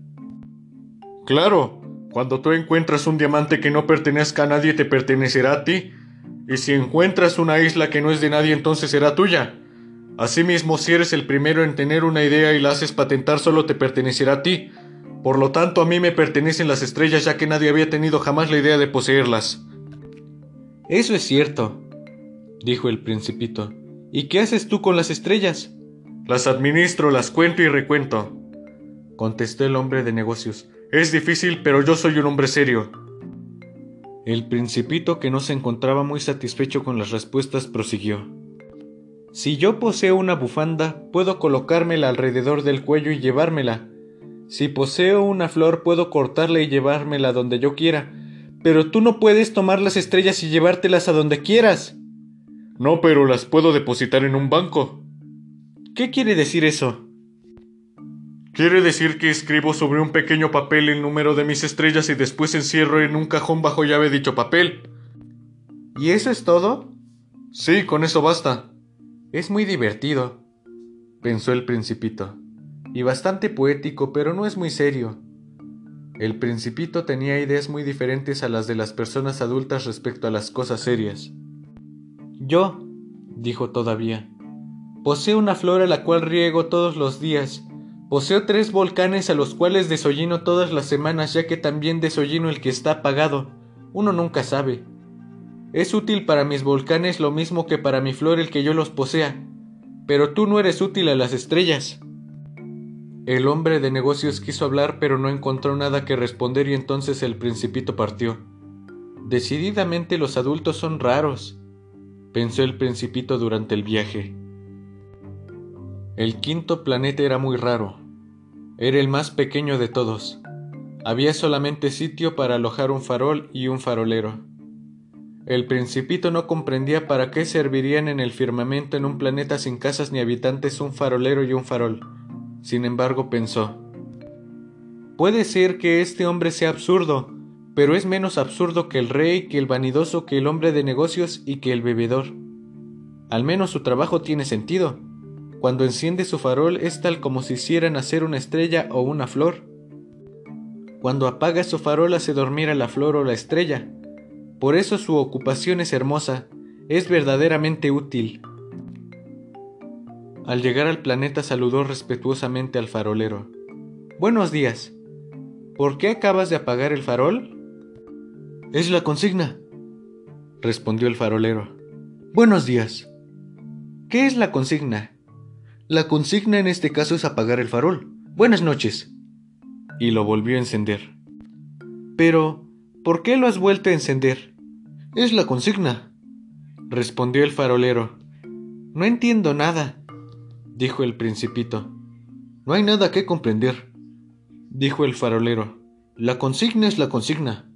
Claro, cuando tú encuentras un diamante que no pertenezca a nadie, te pertenecerá a ti. Y si encuentras una isla que no es de nadie, entonces será tuya. Asimismo, si eres el primero en tener una idea y la haces patentar, solo te pertenecerá a ti. Por lo tanto, a mí me pertenecen las estrellas ya que nadie había tenido jamás la idea de poseerlas. Eso es cierto, dijo el principito. ¿Y qué haces tú con las estrellas? Las administro, las cuento y recuento, contestó el hombre de negocios. Es difícil, pero yo soy un hombre serio. El principito, que no se encontraba muy satisfecho con las respuestas, prosiguió. Si yo poseo una bufanda, puedo colocármela alrededor del cuello y llevármela. Si poseo una flor, puedo cortarla y llevármela donde yo quiera. Pero tú no puedes tomar las estrellas y llevártelas a donde quieras. No, pero las puedo depositar en un banco. ¿Qué quiere decir eso? Quiere decir que escribo sobre un pequeño papel el número de mis estrellas y después encierro en un cajón bajo llave dicho papel. ¿Y eso es todo? Sí, con eso basta. Es muy divertido, pensó el principito, y bastante poético, pero no es muy serio. El principito tenía ideas muy diferentes a las de las personas adultas respecto a las cosas serias. Yo, dijo todavía, poseo una flor a la cual riego todos los días Poseo tres volcanes a los cuales desollino todas las semanas, ya que también desollino el que está apagado. Uno nunca sabe. Es útil para mis volcanes lo mismo que para mi flor el que yo los posea. Pero tú no eres útil a las estrellas. El hombre de negocios quiso hablar, pero no encontró nada que responder y entonces el principito partió. Decididamente los adultos son raros, pensó el principito durante el viaje. El quinto planeta era muy raro. Era el más pequeño de todos. Había solamente sitio para alojar un farol y un farolero. El principito no comprendía para qué servirían en el firmamento en un planeta sin casas ni habitantes un farolero y un farol. Sin embargo, pensó, Puede ser que este hombre sea absurdo, pero es menos absurdo que el rey, que el vanidoso, que el hombre de negocios y que el bebedor. Al menos su trabajo tiene sentido. Cuando enciende su farol es tal como si hiciera nacer una estrella o una flor. Cuando apaga su farol hace dormir a la flor o la estrella. Por eso su ocupación es hermosa, es verdaderamente útil. Al llegar al planeta saludó respetuosamente al farolero. Buenos días. ¿Por qué acabas de apagar el farol? Es la consigna, respondió el farolero. Buenos días. ¿Qué es la consigna? La consigna en este caso es apagar el farol. Buenas noches. Y lo volvió a encender. Pero, ¿por qué lo has vuelto a encender? Es la consigna, respondió el farolero. No entiendo nada, dijo el principito. No hay nada que comprender, dijo el farolero. La consigna es la consigna.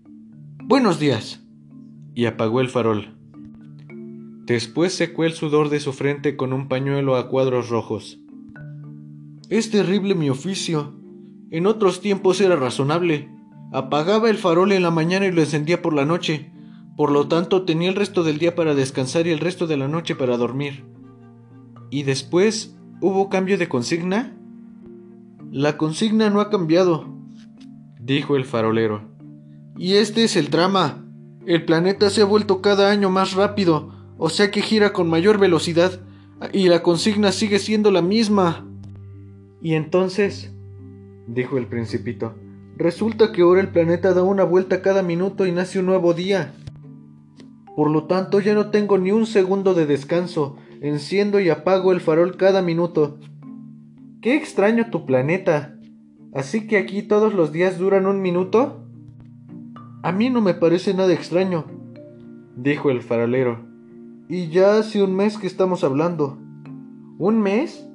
Buenos días. Y apagó el farol. Después secó el sudor de su frente con un pañuelo a cuadros rojos. Es terrible mi oficio. En otros tiempos era razonable. Apagaba el farol en la mañana y lo encendía por la noche. Por lo tanto, tenía el resto del día para descansar y el resto de la noche para dormir. ¿Y después hubo cambio de consigna? La consigna no ha cambiado, dijo el farolero. Y este es el drama. El planeta se ha vuelto cada año más rápido, o sea que gira con mayor velocidad, y la consigna sigue siendo la misma. Y entonces, dijo el principito, resulta que ahora el planeta da una vuelta cada minuto y nace un nuevo día. Por lo tanto, ya no tengo ni un segundo de descanso, enciendo y apago el farol cada minuto. Qué extraño tu planeta. ¿Así que aquí todos los días duran un minuto? A mí no me parece nada extraño, dijo el farolero. Y ya hace un mes que estamos hablando. ¿Un mes?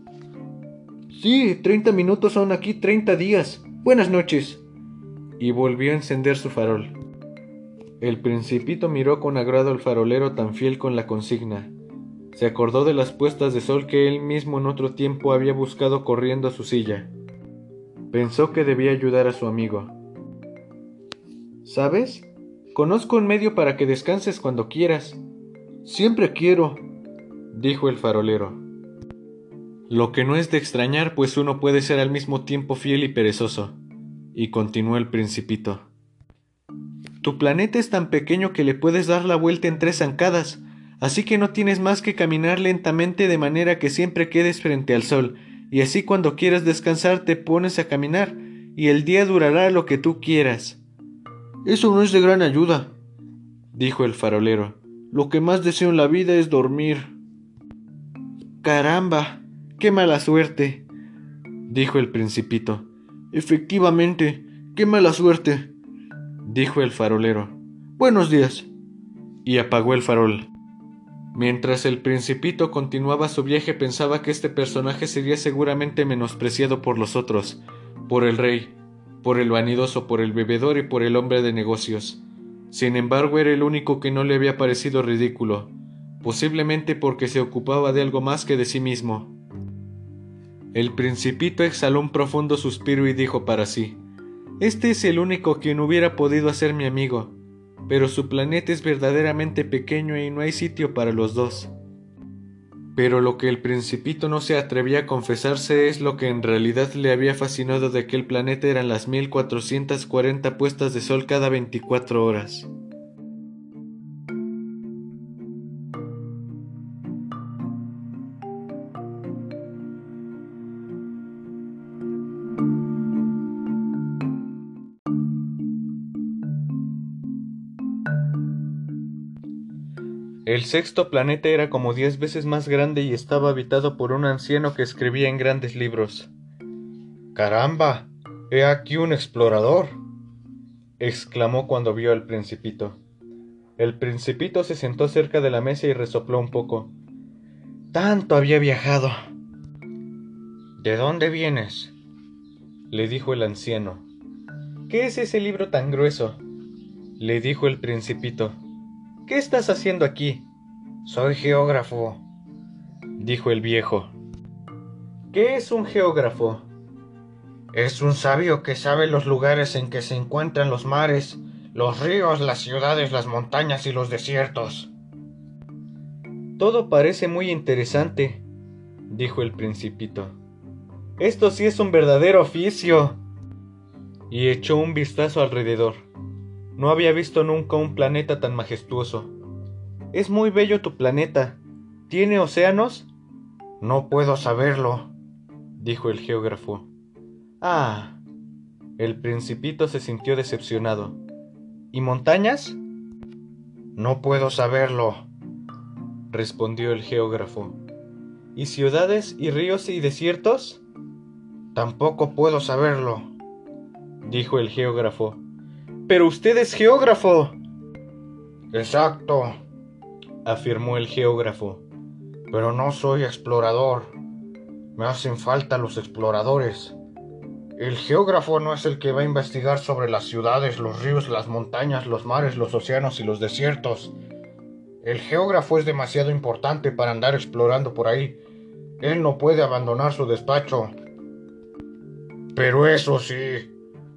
Sí, treinta minutos son aquí treinta días. Buenas noches. Y volvió a encender su farol. El principito miró con agrado al farolero tan fiel con la consigna. Se acordó de las puestas de sol que él mismo en otro tiempo había buscado corriendo a su silla. Pensó que debía ayudar a su amigo. ¿Sabes? Conozco un medio para que descanses cuando quieras. Siempre quiero, dijo el farolero. Lo que no es de extrañar, pues uno puede ser al mismo tiempo fiel y perezoso. Y continuó el principito. Tu planeta es tan pequeño que le puedes dar la vuelta en tres zancadas, así que no tienes más que caminar lentamente de manera que siempre quedes frente al sol, y así cuando quieras descansar te pones a caminar, y el día durará lo que tú quieras. Eso no es de gran ayuda, dijo el farolero. Lo que más deseo en la vida es dormir. Caramba, qué mala suerte, dijo el principito. Efectivamente, qué mala suerte, dijo el farolero. Buenos días. Y apagó el farol. Mientras el principito continuaba su viaje pensaba que este personaje sería seguramente menospreciado por los otros, por el rey, por el vanidoso, por el bebedor y por el hombre de negocios. Sin embargo, era el único que no le había parecido ridículo, posiblemente porque se ocupaba de algo más que de sí mismo. El principito exhaló un profundo suspiro y dijo para sí, Este es el único quien hubiera podido hacer mi amigo, pero su planeta es verdaderamente pequeño y no hay sitio para los dos. Pero lo que el principito no se atrevía a confesarse es lo que en realidad le había fascinado de aquel planeta eran las 1440 puestas de sol cada 24 horas. El sexto planeta era como diez veces más grande y estaba habitado por un anciano que escribía en grandes libros. Caramba, he aquí un explorador, exclamó cuando vio al principito. El principito se sentó cerca de la mesa y resopló un poco. Tanto había viajado. ¿De dónde vienes? le dijo el anciano. ¿Qué es ese libro tan grueso? le dijo el principito. ¿Qué estás haciendo aquí? Soy geógrafo, dijo el viejo. ¿Qué es un geógrafo? Es un sabio que sabe los lugares en que se encuentran los mares, los ríos, las ciudades, las montañas y los desiertos. Todo parece muy interesante, dijo el principito. Esto sí es un verdadero oficio. Y echó un vistazo alrededor. No había visto nunca un planeta tan majestuoso. Es muy bello tu planeta. ¿Tiene océanos? No puedo saberlo, dijo el geógrafo. Ah. El principito se sintió decepcionado. ¿Y montañas? No puedo saberlo, respondió el geógrafo. ¿Y ciudades y ríos y desiertos? Tampoco puedo saberlo, dijo el geógrafo. Pero usted es geógrafo. Exacto, afirmó el geógrafo. Pero no soy explorador. Me hacen falta los exploradores. El geógrafo no es el que va a investigar sobre las ciudades, los ríos, las montañas, los mares, los océanos y los desiertos. El geógrafo es demasiado importante para andar explorando por ahí. Él no puede abandonar su despacho. Pero eso sí,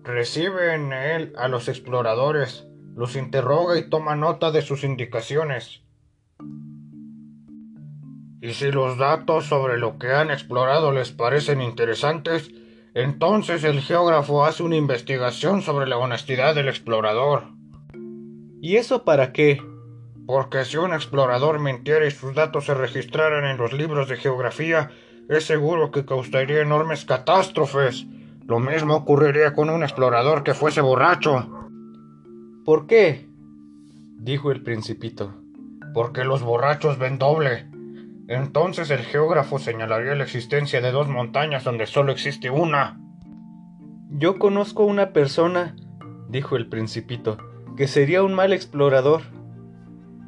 recibe en él a los exploradores, los interroga y toma nota de sus indicaciones. Y si los datos sobre lo que han explorado les parecen interesantes, entonces el geógrafo hace una investigación sobre la honestidad del explorador. ¿Y eso para qué? Porque si un explorador mintiera y sus datos se registraran en los libros de geografía, es seguro que causaría enormes catástrofes. Lo mismo ocurriría con un explorador que fuese borracho. ¿Por qué? dijo el principito. Porque los borrachos ven doble. Entonces el geógrafo señalaría la existencia de dos montañas donde solo existe una. Yo conozco una persona, dijo el principito, que sería un mal explorador.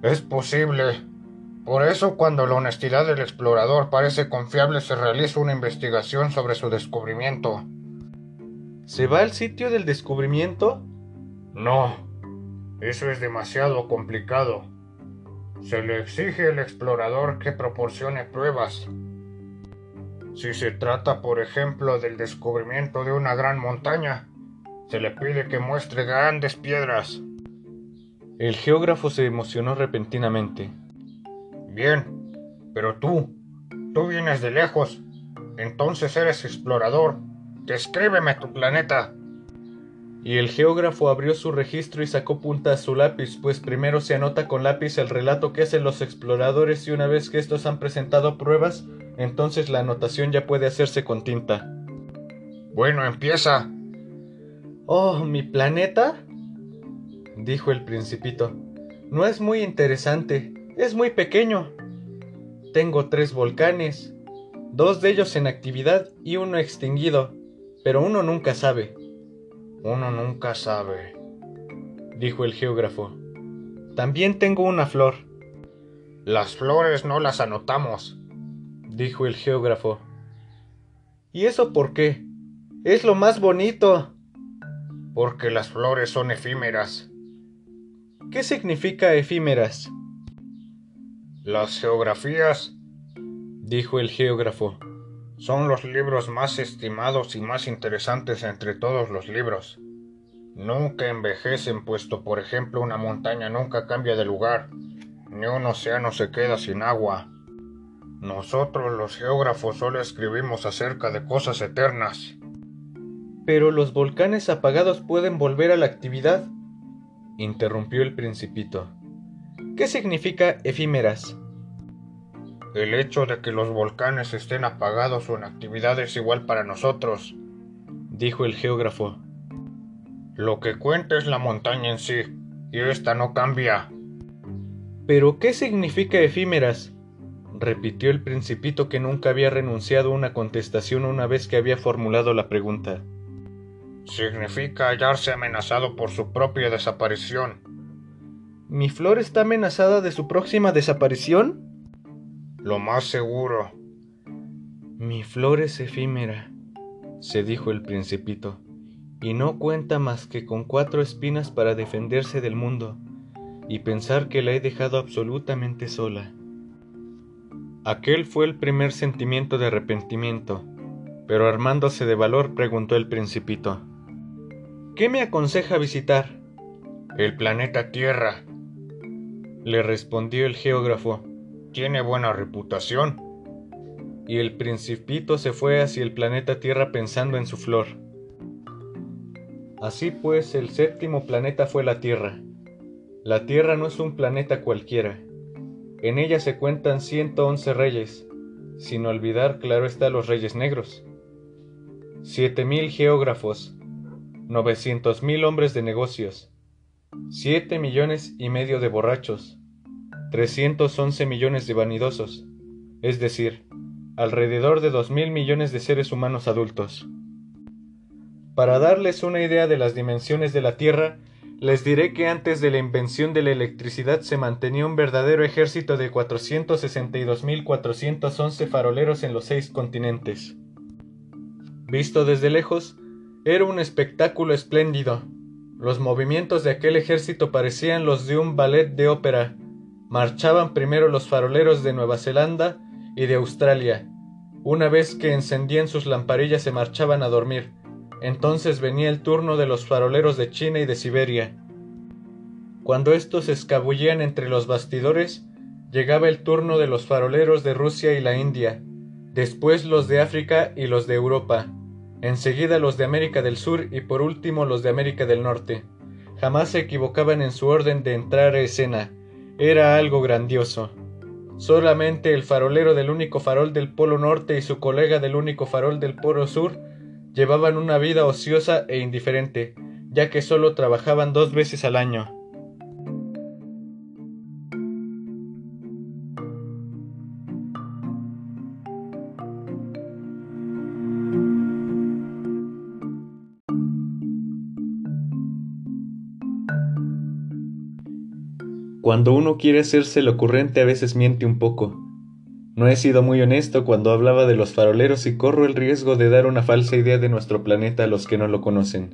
Es posible. Por eso cuando la honestidad del explorador parece confiable se realiza una investigación sobre su descubrimiento. ¿Se va al sitio del descubrimiento? No, eso es demasiado complicado. Se le exige al explorador que proporcione pruebas. Si se trata, por ejemplo, del descubrimiento de una gran montaña, se le pide que muestre grandes piedras. El geógrafo se emocionó repentinamente. Bien, pero tú, tú vienes de lejos, entonces eres explorador. Descríbeme tu planeta. Y el geógrafo abrió su registro y sacó punta a su lápiz, pues primero se anota con lápiz el relato que hacen los exploradores y una vez que estos han presentado pruebas, entonces la anotación ya puede hacerse con tinta. Bueno, empieza. Oh, mi planeta, dijo el principito. No es muy interesante, es muy pequeño. Tengo tres volcanes, dos de ellos en actividad y uno extinguido pero uno nunca sabe. Uno nunca sabe, dijo el geógrafo. También tengo una flor. Las flores no las anotamos, dijo el geógrafo. ¿Y eso por qué? Es lo más bonito. Porque las flores son efímeras. ¿Qué significa efímeras? Las geografías, dijo el geógrafo, son los libros más estimados y más interesantes entre todos los libros. Nunca envejecen, puesto por ejemplo una montaña nunca cambia de lugar, ni un océano se queda sin agua. Nosotros los geógrafos solo escribimos acerca de cosas eternas. Pero los volcanes apagados pueden volver a la actividad, interrumpió el principito. ¿Qué significa efímeras? El hecho de que los volcanes estén apagados o en actividad es igual para nosotros, dijo el geógrafo. Lo que cuenta es la montaña en sí, y esta no cambia. ¿Pero qué significa efímeras? repitió el principito que nunca había renunciado a una contestación una vez que había formulado la pregunta. Significa hallarse amenazado por su propia desaparición. ¿Mi flor está amenazada de su próxima desaparición? Lo más seguro. Mi flor es efímera, se dijo el principito, y no cuenta más que con cuatro espinas para defenderse del mundo, y pensar que la he dejado absolutamente sola. Aquel fue el primer sentimiento de arrepentimiento, pero armándose de valor preguntó el principito. ¿Qué me aconseja visitar? El planeta Tierra, le respondió el geógrafo tiene buena reputación. y el principito se fue hacia el planeta Tierra pensando en su flor. Así pues, el séptimo planeta fue la Tierra. La Tierra no es un planeta cualquiera. En ella se cuentan 111 reyes, sin olvidar, claro está, los reyes negros. 7.000 geógrafos, 900.000 hombres de negocios, 7 millones y medio de borrachos, 311 millones de vanidosos, es decir, alrededor de 2.000 millones de seres humanos adultos. Para darles una idea de las dimensiones de la Tierra, les diré que antes de la invención de la electricidad se mantenía un verdadero ejército de 462.411 faroleros en los seis continentes. Visto desde lejos, era un espectáculo espléndido. Los movimientos de aquel ejército parecían los de un ballet de ópera. Marchaban primero los faroleros de Nueva Zelanda y de Australia. Una vez que encendían sus lamparillas se marchaban a dormir entonces venía el turno de los faroleros de China y de Siberia. Cuando estos se escabullían entre los bastidores, llegaba el turno de los faroleros de Rusia y la India, después los de África y los de Europa, enseguida los de América del Sur y por último los de América del Norte. Jamás se equivocaban en su orden de entrar a escena. Era algo grandioso. Solamente el farolero del único farol del Polo Norte y su colega del único farol del Polo Sur llevaban una vida ociosa e indiferente, ya que solo trabajaban dos veces al año. Cuando uno quiere hacerse lo ocurrente a veces miente un poco. No he sido muy honesto cuando hablaba de los faroleros y corro el riesgo de dar una falsa idea de nuestro planeta a los que no lo conocen.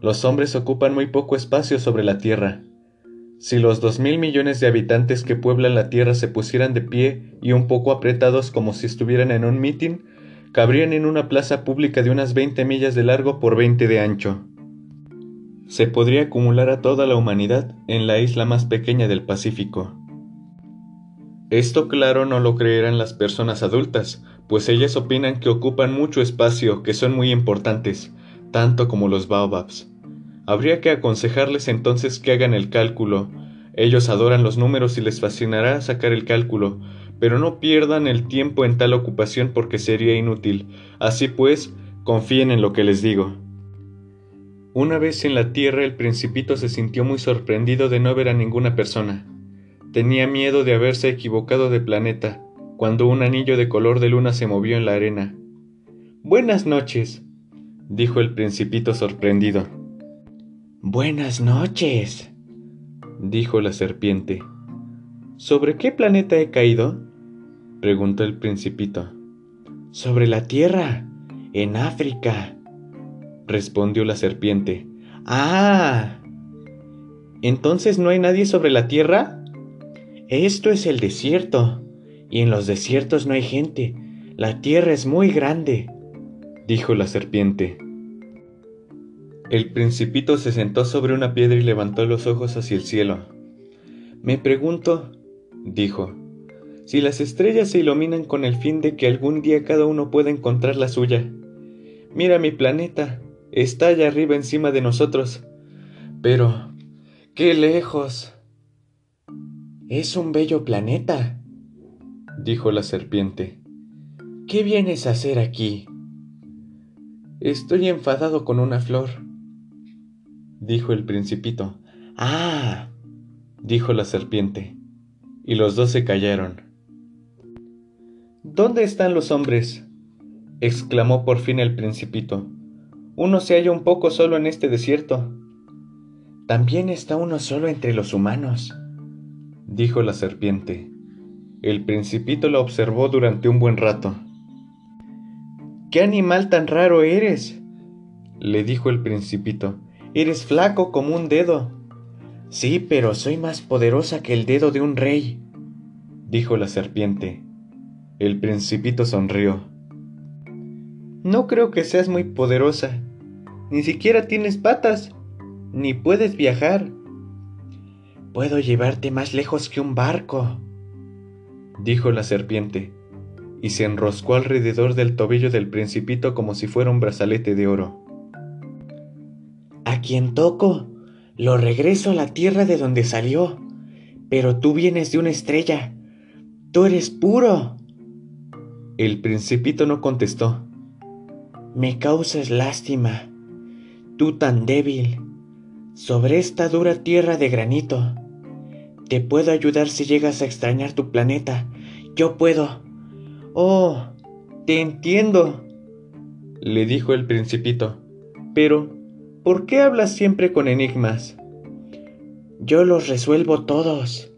Los hombres ocupan muy poco espacio sobre la Tierra. Si los dos mil millones de habitantes que pueblan la Tierra se pusieran de pie y un poco apretados como si estuvieran en un mitin, cabrían en una plaza pública de unas 20 millas de largo por 20 de ancho. Se podría acumular a toda la humanidad en la isla más pequeña del Pacífico. Esto claro no lo creerán las personas adultas, pues ellas opinan que ocupan mucho espacio, que son muy importantes, tanto como los baobabs. Habría que aconsejarles entonces que hagan el cálculo. Ellos adoran los números y les fascinará sacar el cálculo, pero no pierdan el tiempo en tal ocupación porque sería inútil. Así pues, confíen en lo que les digo. Una vez en la Tierra el principito se sintió muy sorprendido de no ver a ninguna persona. Tenía miedo de haberse equivocado de planeta, cuando un anillo de color de luna se movió en la arena. Buenas noches, dijo el principito sorprendido. Buenas noches, dijo la serpiente. ¿Sobre qué planeta he caído? preguntó el principito. Sobre la Tierra, en África, respondió la serpiente. Ah. ¿Entonces no hay nadie sobre la Tierra? Esto es el desierto, y en los desiertos no hay gente. La tierra es muy grande, dijo la serpiente. El principito se sentó sobre una piedra y levantó los ojos hacia el cielo. Me pregunto, dijo, si las estrellas se iluminan con el fin de que algún día cada uno pueda encontrar la suya. Mira mi planeta, está allá arriba encima de nosotros. Pero, qué lejos. Es un bello planeta, dijo la serpiente. ¿Qué vienes a hacer aquí? Estoy enfadado con una flor, dijo el principito. Ah, dijo la serpiente, y los dos se callaron. ¿Dónde están los hombres? exclamó por fin el principito. Uno se halla un poco solo en este desierto. También está uno solo entre los humanos, dijo la serpiente. El principito la observó durante un buen rato. ¿Qué animal tan raro eres? le dijo el principito. Eres flaco como un dedo. Sí, pero soy más poderosa que el dedo de un rey, dijo la serpiente. El principito sonrió. No creo que seas muy poderosa. Ni siquiera tienes patas, ni puedes viajar. Puedo llevarte más lejos que un barco, dijo la serpiente, y se enroscó alrededor del tobillo del principito como si fuera un brazalete de oro. A quien toco, lo regreso a la tierra de donde salió, pero tú vienes de una estrella, tú eres puro. El principito no contestó. Me causas lástima, tú tan débil, sobre esta dura tierra de granito. Te puedo ayudar si llegas a extrañar tu planeta. Yo puedo. Oh, te entiendo, le dijo el principito. Pero, ¿por qué hablas siempre con enigmas? Yo los resuelvo todos,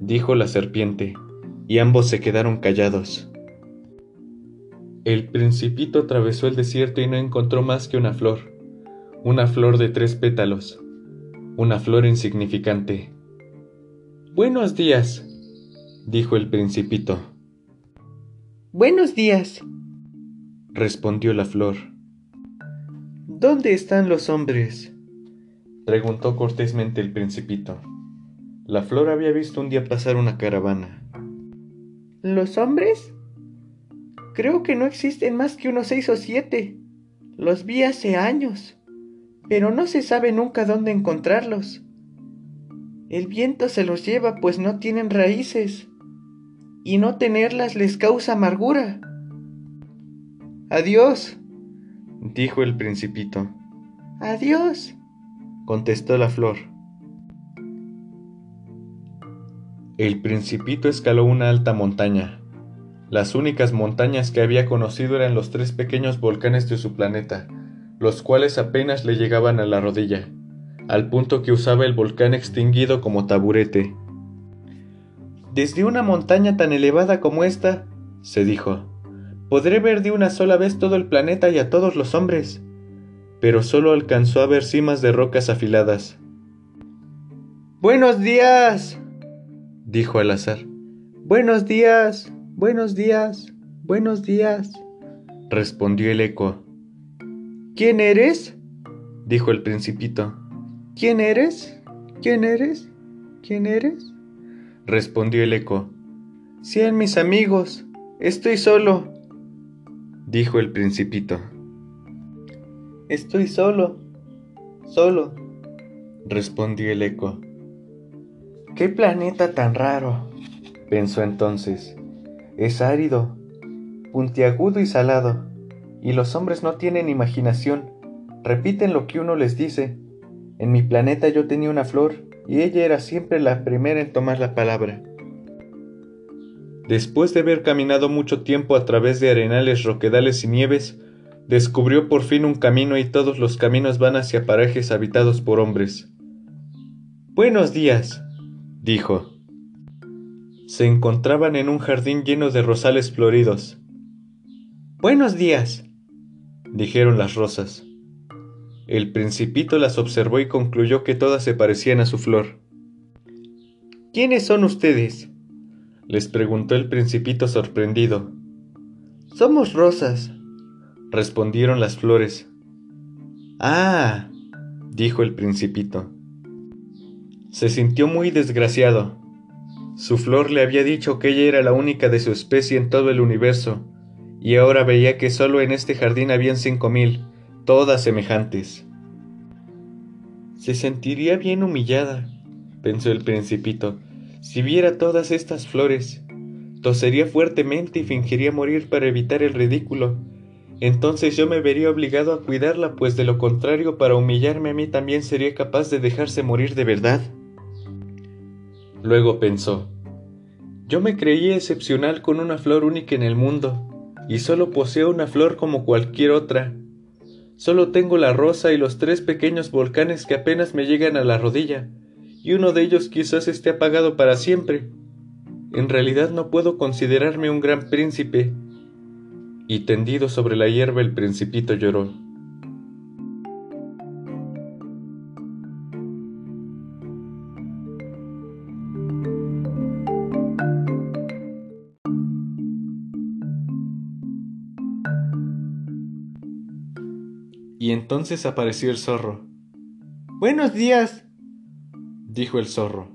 dijo la serpiente, y ambos se quedaron callados. El principito atravesó el desierto y no encontró más que una flor, una flor de tres pétalos, una flor insignificante. Buenos días, dijo el principito. Buenos días, respondió la flor. ¿Dónde están los hombres? preguntó cortésmente el principito. La flor había visto un día pasar una caravana. ¿Los hombres? Creo que no existen más que unos seis o siete. Los vi hace años, pero no se sabe nunca dónde encontrarlos. El viento se los lleva pues no tienen raíces, y no tenerlas les causa amargura. Adiós, dijo el principito. Adiós, contestó la flor. El principito escaló una alta montaña, las únicas montañas que había conocido eran los tres pequeños volcanes de su planeta, los cuales apenas le llegaban a la rodilla, al punto que usaba el volcán extinguido como taburete. Desde una montaña tan elevada como esta, se dijo, podré ver de una sola vez todo el planeta y a todos los hombres. Pero solo alcanzó a ver cimas de rocas afiladas. Buenos días, dijo al azar. Buenos días. Buenos días, buenos días, respondió el eco. ¿Quién eres? dijo el principito. ¿Quién eres? ¿Quién eres? ¿Quién eres? respondió el eco. Sean mis amigos, estoy solo, dijo el principito. Estoy solo, solo, respondió el eco. ¿Qué planeta tan raro? pensó entonces. Es árido, puntiagudo y salado, y los hombres no tienen imaginación, repiten lo que uno les dice. En mi planeta yo tenía una flor, y ella era siempre la primera en tomar la palabra. Después de haber caminado mucho tiempo a través de arenales, roquedales y nieves, descubrió por fin un camino y todos los caminos van hacia parajes habitados por hombres. Buenos días, dijo se encontraban en un jardín lleno de rosales floridos. Buenos días, dijeron las rosas. El principito las observó y concluyó que todas se parecían a su flor. ¿Quiénes son ustedes? les preguntó el principito sorprendido. Somos rosas, respondieron las flores. Ah, dijo el principito. Se sintió muy desgraciado su flor le había dicho que ella era la única de su especie en todo el universo, y ahora veía que solo en este jardín habían cinco mil, todas semejantes. Se sentiría bien humillada, pensó el principito, si viera todas estas flores. Tosería fuertemente y fingiría morir para evitar el ridículo. Entonces yo me vería obligado a cuidarla, pues de lo contrario, para humillarme a mí también sería capaz de dejarse morir de verdad. Luego pensó, yo me creía excepcional con una flor única en el mundo, y solo poseo una flor como cualquier otra. Solo tengo la rosa y los tres pequeños volcanes que apenas me llegan a la rodilla, y uno de ellos quizás esté apagado para siempre. En realidad no puedo considerarme un gran príncipe. Y tendido sobre la hierba el principito lloró. Entonces apareció el zorro. Buenos días, dijo el zorro.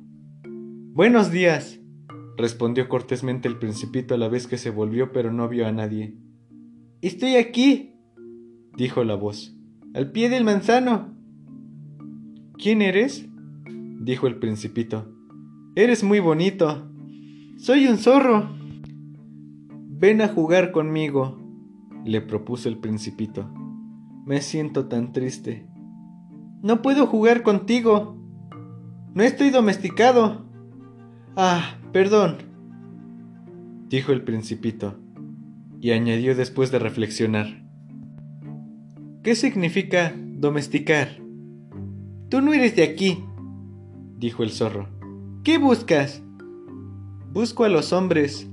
Buenos días, respondió cortésmente el principito a la vez que se volvió pero no vio a nadie. Estoy aquí, dijo la voz, al pie del manzano. ¿Quién eres? dijo el principito. Eres muy bonito. Soy un zorro. Ven a jugar conmigo, le propuso el principito. Me siento tan triste. No puedo jugar contigo. No estoy domesticado. Ah, perdón, dijo el principito, y añadió después de reflexionar. ¿Qué significa domesticar? Tú no eres de aquí, dijo el zorro. ¿Qué buscas? Busco a los hombres,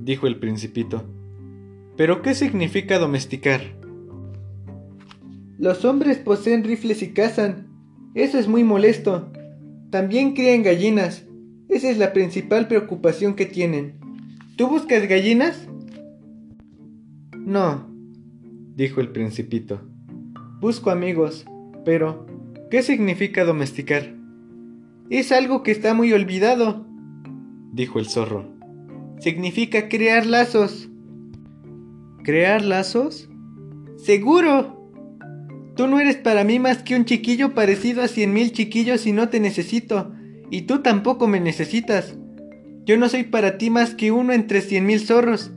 dijo el principito. ¿Pero qué significa domesticar? Los hombres poseen rifles y cazan. Eso es muy molesto. También crían gallinas. Esa es la principal preocupación que tienen. ¿Tú buscas gallinas? No, dijo el principito. Busco amigos. Pero, ¿qué significa domesticar? Es algo que está muy olvidado, dijo el zorro. Significa crear lazos. ¿Crear lazos? Seguro. Tú no eres para mí más que un chiquillo parecido a cien mil chiquillos y no te necesito, y tú tampoco me necesitas. Yo no soy para ti más que uno entre cien mil zorros.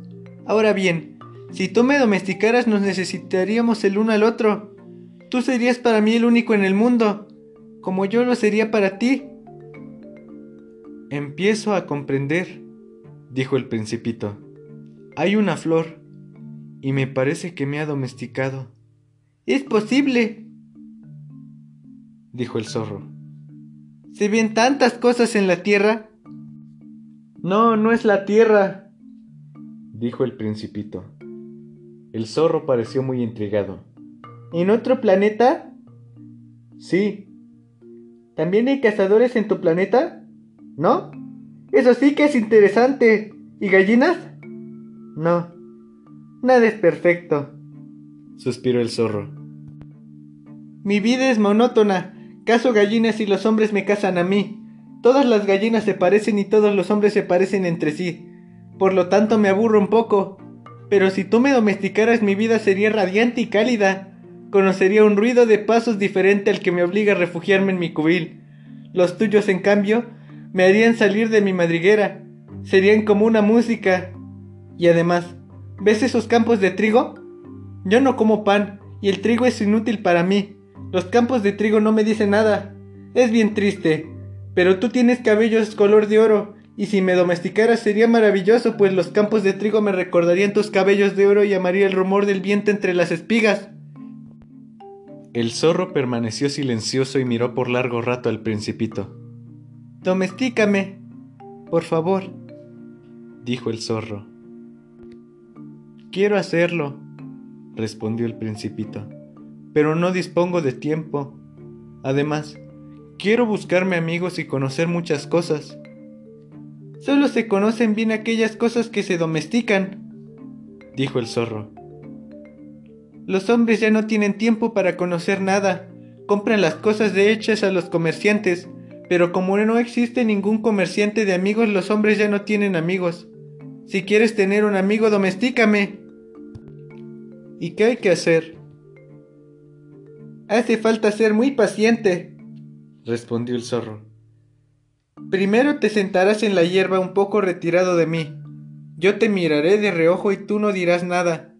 Ahora bien, si tú me domesticaras nos necesitaríamos el uno al otro. Tú serías para mí el único en el mundo, como yo lo sería para ti. Empiezo a comprender, dijo el principito. Hay una flor, y me parece que me ha domesticado. Es posible, dijo el zorro. ¿Se ven tantas cosas en la Tierra? No, no es la Tierra, dijo el principito. El zorro pareció muy intrigado. ¿En otro planeta? Sí. ¿También hay cazadores en tu planeta? ¿No? Eso sí que es interesante. ¿Y gallinas? No. Nada es perfecto, suspiró el zorro. Mi vida es monótona. Caso gallinas y los hombres me casan a mí. Todas las gallinas se parecen y todos los hombres se parecen entre sí. Por lo tanto me aburro un poco. Pero si tú me domesticaras mi vida sería radiante y cálida. Conocería un ruido de pasos diferente al que me obliga a refugiarme en mi cubil. Los tuyos, en cambio, me harían salir de mi madriguera. Serían como una música. Y además, ¿ves esos campos de trigo? Yo no como pan, y el trigo es inútil para mí. Los campos de trigo no me dicen nada. Es bien triste. Pero tú tienes cabellos color de oro, y si me domesticaras sería maravilloso, pues los campos de trigo me recordarían tus cabellos de oro y amaría el rumor del viento entre las espigas. El zorro permaneció silencioso y miró por largo rato al principito. Domestícame, por favor, dijo el zorro. Quiero hacerlo, respondió el principito, pero no dispongo de tiempo. Además, quiero buscarme amigos y conocer muchas cosas. Solo se conocen bien aquellas cosas que se domestican, dijo el zorro. Los hombres ya no tienen tiempo para conocer nada. Compran las cosas de hechas a los comerciantes, pero como no existe ningún comerciante de amigos, los hombres ya no tienen amigos. Si quieres tener un amigo, domestícame. ¿Y qué hay que hacer? Hace falta ser muy paciente, respondió el zorro. Primero te sentarás en la hierba un poco retirado de mí. Yo te miraré de reojo y tú no dirás nada.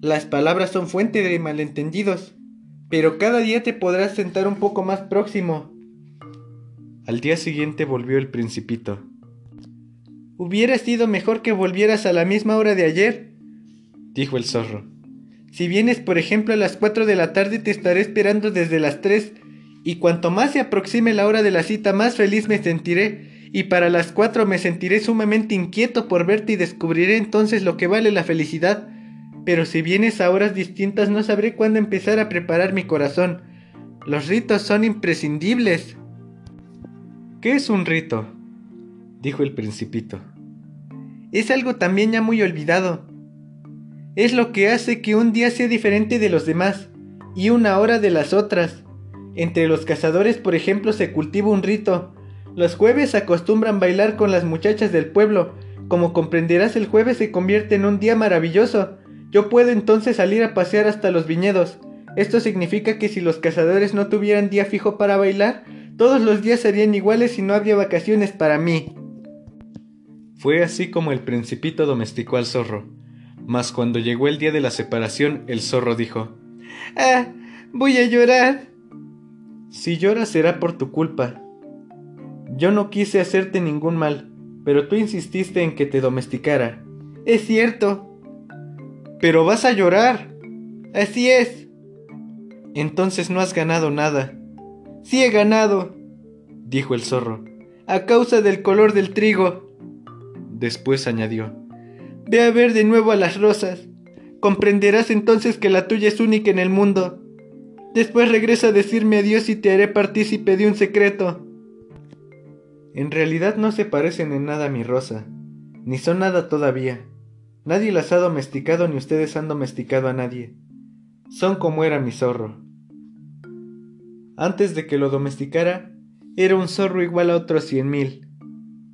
Las palabras son fuente de malentendidos, pero cada día te podrás sentar un poco más próximo. Al día siguiente volvió el principito. Hubiera sido mejor que volvieras a la misma hora de ayer, dijo el zorro. Si vienes, por ejemplo, a las cuatro de la tarde, te estaré esperando desde las tres, y cuanto más se aproxime la hora de la cita, más feliz me sentiré, y para las cuatro me sentiré sumamente inquieto por verte y descubriré entonces lo que vale la felicidad. Pero si vienes a horas distintas, no sabré cuándo empezar a preparar mi corazón. Los ritos son imprescindibles. ¿Qué es un rito? dijo el principito. Es algo también ya muy olvidado. Es lo que hace que un día sea diferente de los demás y una hora de las otras. Entre los cazadores, por ejemplo, se cultiva un rito. Los jueves acostumbran bailar con las muchachas del pueblo. Como comprenderás, el jueves se convierte en un día maravilloso. Yo puedo entonces salir a pasear hasta los viñedos. Esto significa que si los cazadores no tuvieran día fijo para bailar, todos los días serían iguales y no habría vacaciones para mí. Fue así como el principito domesticó al zorro. Mas cuando llegó el día de la separación, el zorro dijo Ah, voy a llorar. Si lloras será por tu culpa. Yo no quise hacerte ningún mal, pero tú insististe en que te domesticara. Es cierto. Pero vas a llorar. Así es. Entonces no has ganado nada. Sí he ganado, dijo el zorro. A causa del color del trigo. Después añadió. Ve a ver de nuevo a las rosas. Comprenderás entonces que la tuya es única en el mundo. Después regresa a decirme adiós y te haré partícipe de un secreto. En realidad no se parecen en nada a mi rosa, ni son nada todavía. Nadie las ha domesticado ni ustedes han domesticado a nadie. Son como era mi zorro. Antes de que lo domesticara, era un zorro igual a otros cien mil.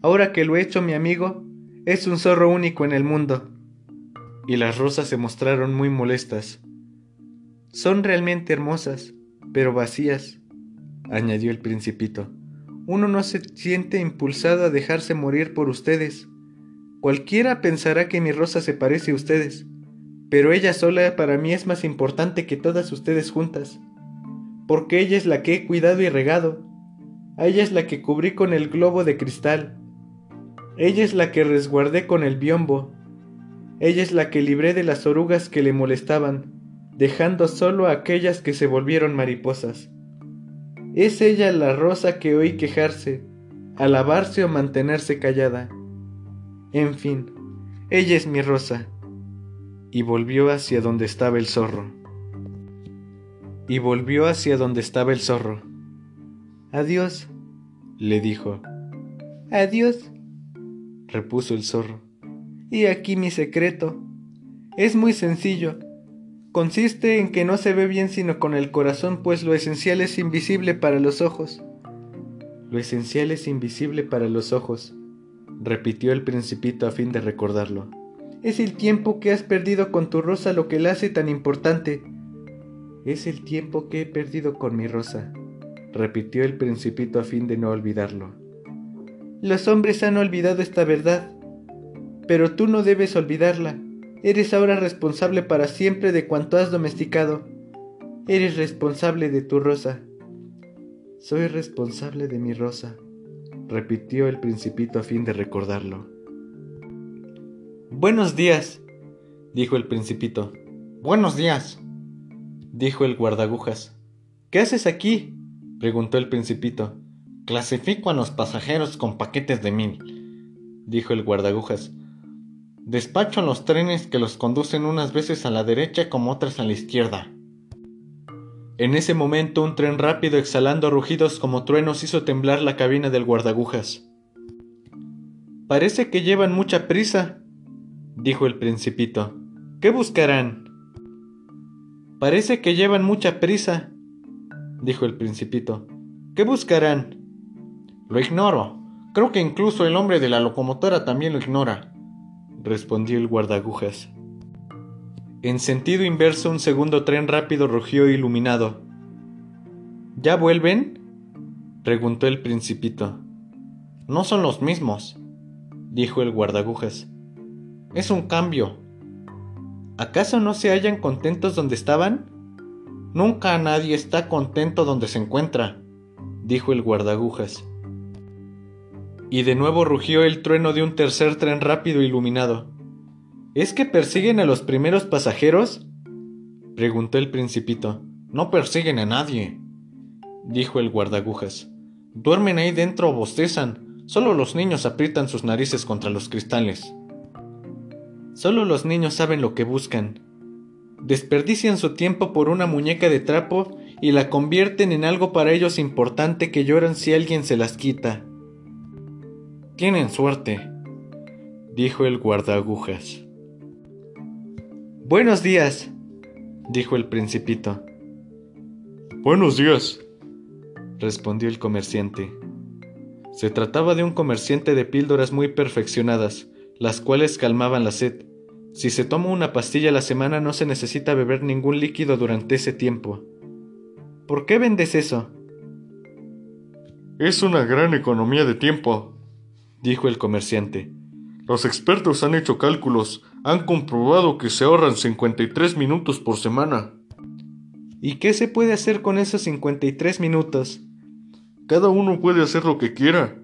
Ahora que lo he hecho mi amigo, es un zorro único en el mundo. Y las rosas se mostraron muy molestas. Son realmente hermosas, pero vacías, añadió el principito. Uno no se siente impulsado a dejarse morir por ustedes. Cualquiera pensará que mi rosa se parece a ustedes, pero ella sola para mí es más importante que todas ustedes juntas, porque ella es la que he cuidado y regado, a ella es la que cubrí con el globo de cristal, ella es la que resguardé con el biombo, ella es la que libré de las orugas que le molestaban, dejando solo a aquellas que se volvieron mariposas. Es ella la rosa que oí quejarse, alabarse o mantenerse callada. En fin, ella es mi rosa. Y volvió hacia donde estaba el zorro. Y volvió hacia donde estaba el zorro. Adiós, le dijo. Adiós, repuso el zorro. Y aquí mi secreto. Es muy sencillo. Consiste en que no se ve bien sino con el corazón, pues lo esencial es invisible para los ojos. Lo esencial es invisible para los ojos, repitió el principito a fin de recordarlo. Es el tiempo que has perdido con tu rosa lo que la hace tan importante. Es el tiempo que he perdido con mi rosa, repitió el principito a fin de no olvidarlo. Los hombres han olvidado esta verdad, pero tú no debes olvidarla. Eres ahora responsable para siempre de cuanto has domesticado. Eres responsable de tu rosa. Soy responsable de mi rosa, repitió el principito a fin de recordarlo. Buenos días, dijo el principito. Buenos días, dijo el guardagujas. ¿Qué haces aquí? preguntó el principito. Clasifico a los pasajeros con paquetes de mil, dijo el guardagujas. Despacho los trenes que los conducen unas veces a la derecha como otras a la izquierda. En ese momento un tren rápido exhalando rugidos como truenos hizo temblar la cabina del guardagujas. Parece que llevan mucha prisa, dijo el principito. ¿Qué buscarán? Parece que llevan mucha prisa, dijo el principito. ¿Qué buscarán? Lo ignoro. Creo que incluso el hombre de la locomotora también lo ignora respondió el guardagujas. En sentido inverso un segundo tren rápido rugió iluminado. ¿Ya vuelven? preguntó el principito. No son los mismos, dijo el guardagujas. Es un cambio. ¿Acaso no se hallan contentos donde estaban? Nunca nadie está contento donde se encuentra, dijo el guardagujas y de nuevo rugió el trueno de un tercer tren rápido iluminado. ¿Es que persiguen a los primeros pasajeros? preguntó el principito. No persiguen a nadie, dijo el guardagujas. Duermen ahí dentro o bostezan. Solo los niños aprietan sus narices contra los cristales. Solo los niños saben lo que buscan. Desperdician su tiempo por una muñeca de trapo y la convierten en algo para ellos importante que lloran si alguien se las quita. Tienen suerte, dijo el guardagujas. Buenos días, dijo el principito. Buenos días, respondió el comerciante. Se trataba de un comerciante de píldoras muy perfeccionadas, las cuales calmaban la sed. Si se toma una pastilla a la semana no se necesita beber ningún líquido durante ese tiempo. ¿Por qué vendes eso? Es una gran economía de tiempo, dijo el comerciante. Los expertos han hecho cálculos, han comprobado que se ahorran 53 minutos por semana. ¿Y qué se puede hacer con esos 53 minutos? Cada uno puede hacer lo que quiera.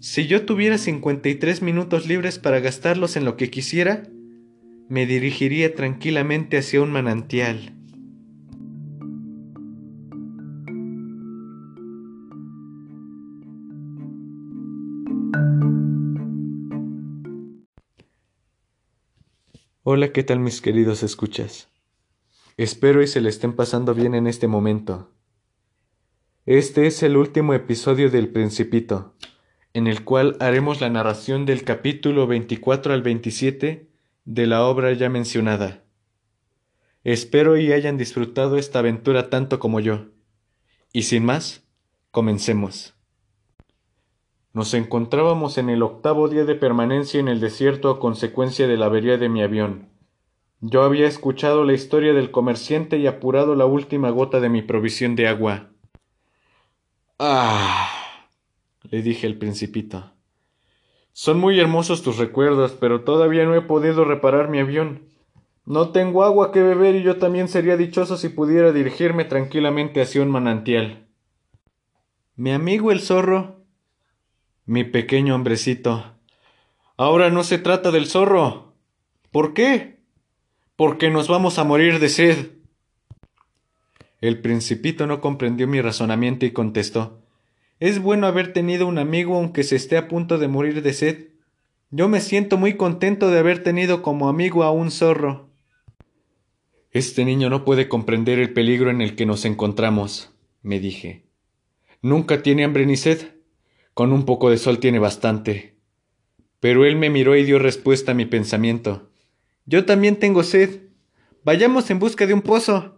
Si yo tuviera 53 minutos libres para gastarlos en lo que quisiera, me dirigiría tranquilamente hacia un manantial. Hola, ¿qué tal mis queridos escuchas? Espero y se le estén pasando bien en este momento. Este es el último episodio del Principito, en el cual haremos la narración del capítulo 24 al 27 de la obra ya mencionada. Espero y hayan disfrutado esta aventura tanto como yo. Y sin más, comencemos. Nos encontrábamos en el octavo día de permanencia en el desierto a consecuencia de la avería de mi avión. Yo había escuchado la historia del comerciante y apurado la última gota de mi provisión de agua. Ah, le dije al principito. Son muy hermosos tus recuerdos, pero todavía no he podido reparar mi avión. No tengo agua que beber y yo también sería dichoso si pudiera dirigirme tranquilamente hacia un manantial. Mi amigo el zorro mi pequeño hombrecito. Ahora no se trata del zorro. ¿Por qué? Porque nos vamos a morir de sed. El principito no comprendió mi razonamiento y contestó Es bueno haber tenido un amigo aunque se esté a punto de morir de sed. Yo me siento muy contento de haber tenido como amigo a un zorro. Este niño no puede comprender el peligro en el que nos encontramos, me dije. Nunca tiene hambre ni sed. Con un poco de sol tiene bastante. Pero él me miró y dio respuesta a mi pensamiento. Yo también tengo sed. Vayamos en busca de un pozo.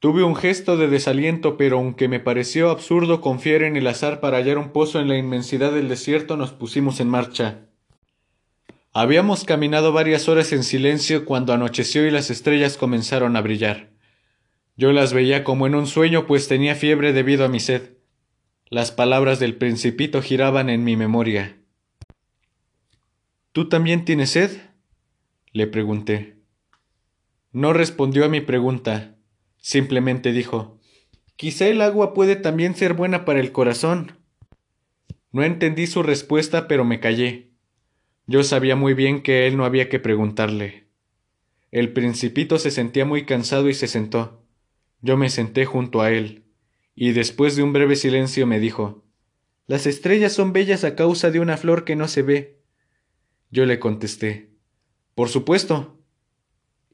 Tuve un gesto de desaliento, pero aunque me pareció absurdo confiar en el azar para hallar un pozo en la inmensidad del desierto, nos pusimos en marcha. Habíamos caminado varias horas en silencio cuando anocheció y las estrellas comenzaron a brillar. Yo las veía como en un sueño, pues tenía fiebre debido a mi sed. Las palabras del principito giraban en mi memoria. ¿Tú también tienes sed? le pregunté. No respondió a mi pregunta, simplemente dijo Quizá el agua puede también ser buena para el corazón. No entendí su respuesta, pero me callé. Yo sabía muy bien que él no había que preguntarle. El principito se sentía muy cansado y se sentó. Yo me senté junto a él y después de un breve silencio me dijo Las estrellas son bellas a causa de una flor que no se ve. Yo le contesté Por supuesto.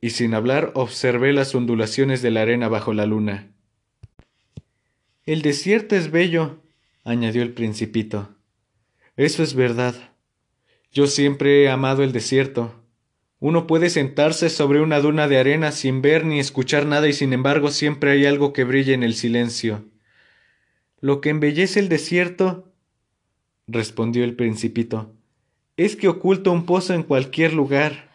Y sin hablar observé las ondulaciones de la arena bajo la luna. El desierto es bello, añadió el principito. Eso es verdad. Yo siempre he amado el desierto. Uno puede sentarse sobre una duna de arena sin ver ni escuchar nada y sin embargo siempre hay algo que brilla en el silencio. Lo que embellece el desierto, respondió el principito, es que oculta un pozo en cualquier lugar.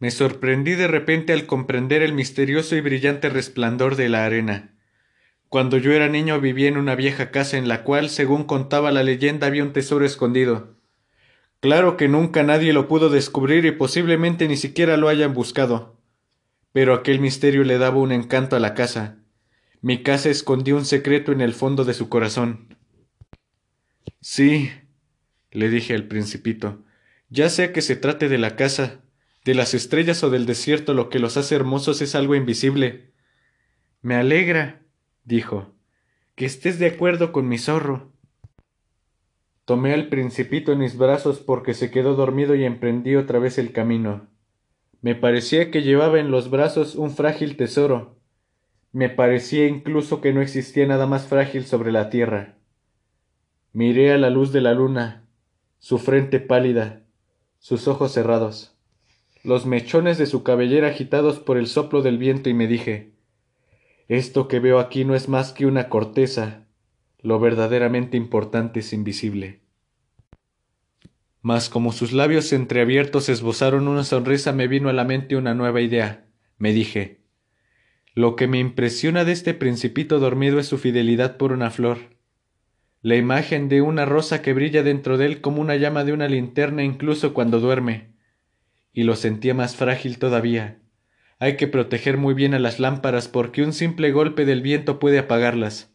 Me sorprendí de repente al comprender el misterioso y brillante resplandor de la arena. Cuando yo era niño vivía en una vieja casa en la cual, según contaba la leyenda, había un tesoro escondido. Claro que nunca nadie lo pudo descubrir y posiblemente ni siquiera lo hayan buscado. Pero aquel misterio le daba un encanto a la casa, mi casa escondió un secreto en el fondo de su corazón. Sí, le dije al principito, ya sea que se trate de la casa, de las estrellas o del desierto, lo que los hace hermosos es algo invisible. Me alegra, dijo, que estés de acuerdo con mi zorro. Tomé al principito en mis brazos porque se quedó dormido y emprendí otra vez el camino. Me parecía que llevaba en los brazos un frágil tesoro, me parecía incluso que no existía nada más frágil sobre la tierra. Miré a la luz de la luna, su frente pálida, sus ojos cerrados, los mechones de su cabellera agitados por el soplo del viento y me dije Esto que veo aquí no es más que una corteza, Lo verdaderamente importante es invisible. Mas como sus labios entreabiertos esbozaron una sonrisa, me vino a la mente una nueva idea. Me dije, lo que me impresiona de este principito dormido es su fidelidad por una flor, la imagen de una rosa que brilla dentro de él como una llama de una linterna incluso cuando duerme. Y lo sentía más frágil todavía. Hay que proteger muy bien a las lámparas porque un simple golpe del viento puede apagarlas.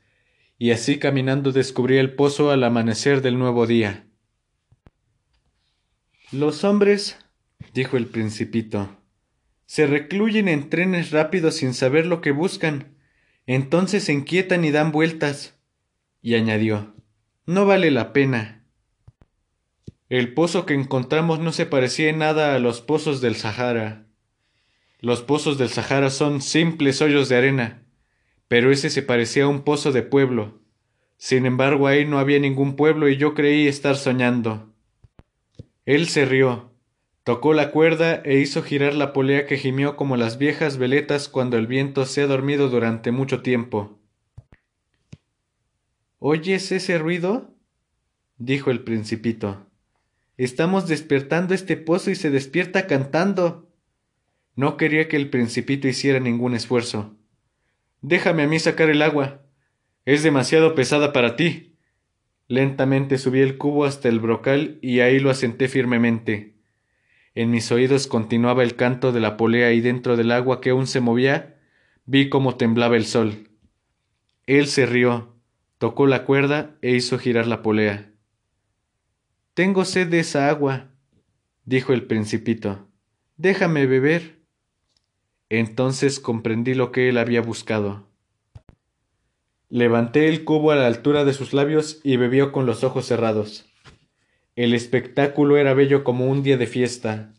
Y así caminando descubrí el pozo al amanecer del nuevo día. Los hombres, dijo el principito, se recluyen en trenes rápidos sin saber lo que buscan. Entonces se inquietan y dan vueltas. Y añadió, no vale la pena. El pozo que encontramos no se parecía en nada a los pozos del Sahara. Los pozos del Sahara son simples hoyos de arena, pero ese se parecía a un pozo de pueblo. Sin embargo, ahí no había ningún pueblo y yo creí estar soñando. Él se rió, tocó la cuerda e hizo girar la polea que gimió como las viejas veletas cuando el viento se ha dormido durante mucho tiempo. ¿Oyes ese ruido? dijo el principito. Estamos despertando este pozo y se despierta cantando. No quería que el principito hiciera ningún esfuerzo. Déjame a mí sacar el agua. Es demasiado pesada para ti. Lentamente subí el cubo hasta el brocal y ahí lo asenté firmemente. En mis oídos continuaba el canto de la polea y dentro del agua que aún se movía vi cómo temblaba el sol. Él se rió, tocó la cuerda e hizo girar la polea. Tengo sed de esa agua, dijo el principito. Déjame beber. Entonces comprendí lo que él había buscado. Levanté el cubo a la altura de sus labios y bebió con los ojos cerrados. El espectáculo era bello como un día de fiesta.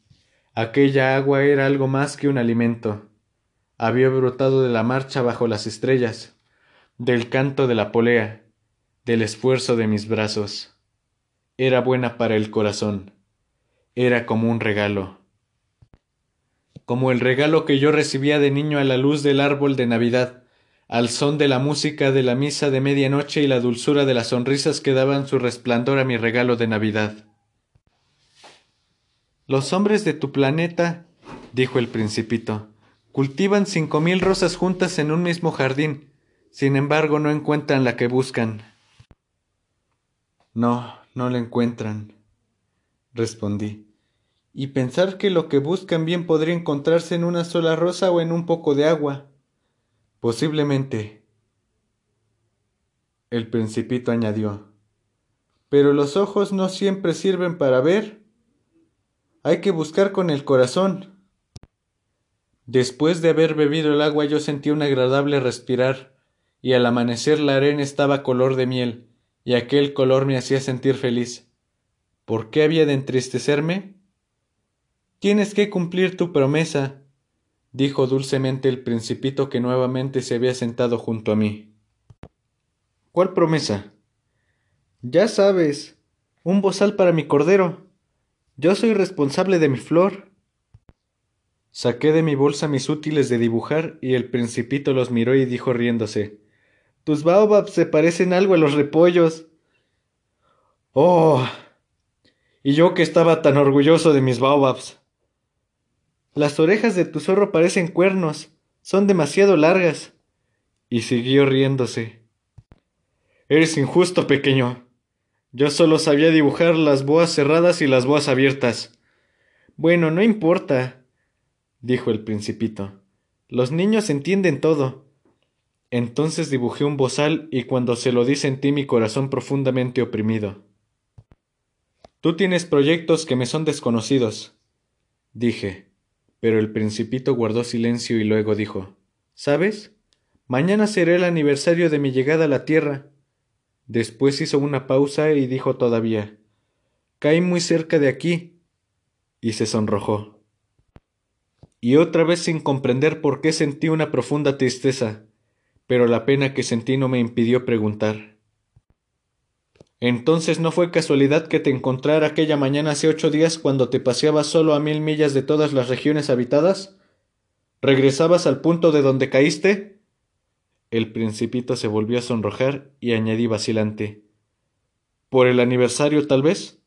Aquella agua era algo más que un alimento. Había brotado de la marcha bajo las estrellas, del canto de la polea, del esfuerzo de mis brazos. Era buena para el corazón. Era como un regalo. Como el regalo que yo recibía de niño a la luz del árbol de Navidad, al son de la música de la misa de medianoche y la dulzura de las sonrisas que daban su resplandor a mi regalo de Navidad. Los hombres de tu planeta, dijo el principito, cultivan cinco mil rosas juntas en un mismo jardín, sin embargo no encuentran la que buscan. No, no la encuentran, respondí. Y pensar que lo que buscan bien podría encontrarse en una sola rosa o en un poco de agua. Posiblemente. El principito añadió. Pero los ojos no siempre sirven para ver. Hay que buscar con el corazón. Después de haber bebido el agua yo sentí un agradable respirar, y al amanecer la arena estaba color de miel, y aquel color me hacía sentir feliz. ¿Por qué había de entristecerme? Tienes que cumplir tu promesa, dijo dulcemente el principito que nuevamente se había sentado junto a mí. ¿Cuál promesa? Ya sabes, un bozal para mi cordero. Yo soy responsable de mi flor. Saqué de mi bolsa mis útiles de dibujar y el principito los miró y dijo riéndose Tus baobabs se parecen algo a los repollos. Oh. Y yo que estaba tan orgulloso de mis baobabs. Las orejas de tu zorro parecen cuernos, son demasiado largas. Y siguió riéndose. Eres injusto, pequeño. Yo solo sabía dibujar las boas cerradas y las boas abiertas. Bueno, no importa, dijo el principito. Los niños entienden todo. Entonces dibujé un bozal y cuando se lo di sentí mi corazón profundamente oprimido. Tú tienes proyectos que me son desconocidos, dije. Pero el principito guardó silencio y luego dijo ¿Sabes? Mañana será el aniversario de mi llegada a la Tierra. Después hizo una pausa y dijo todavía Caí muy cerca de aquí. y se sonrojó. Y otra vez sin comprender por qué sentí una profunda tristeza, pero la pena que sentí no me impidió preguntar entonces no fue casualidad que te encontrara aquella mañana hace ocho días cuando te paseabas solo a mil millas de todas las regiones habitadas? ¿Regresabas al punto de donde caíste? El principito se volvió a sonrojar y añadí vacilante. ¿Por el aniversario, tal vez?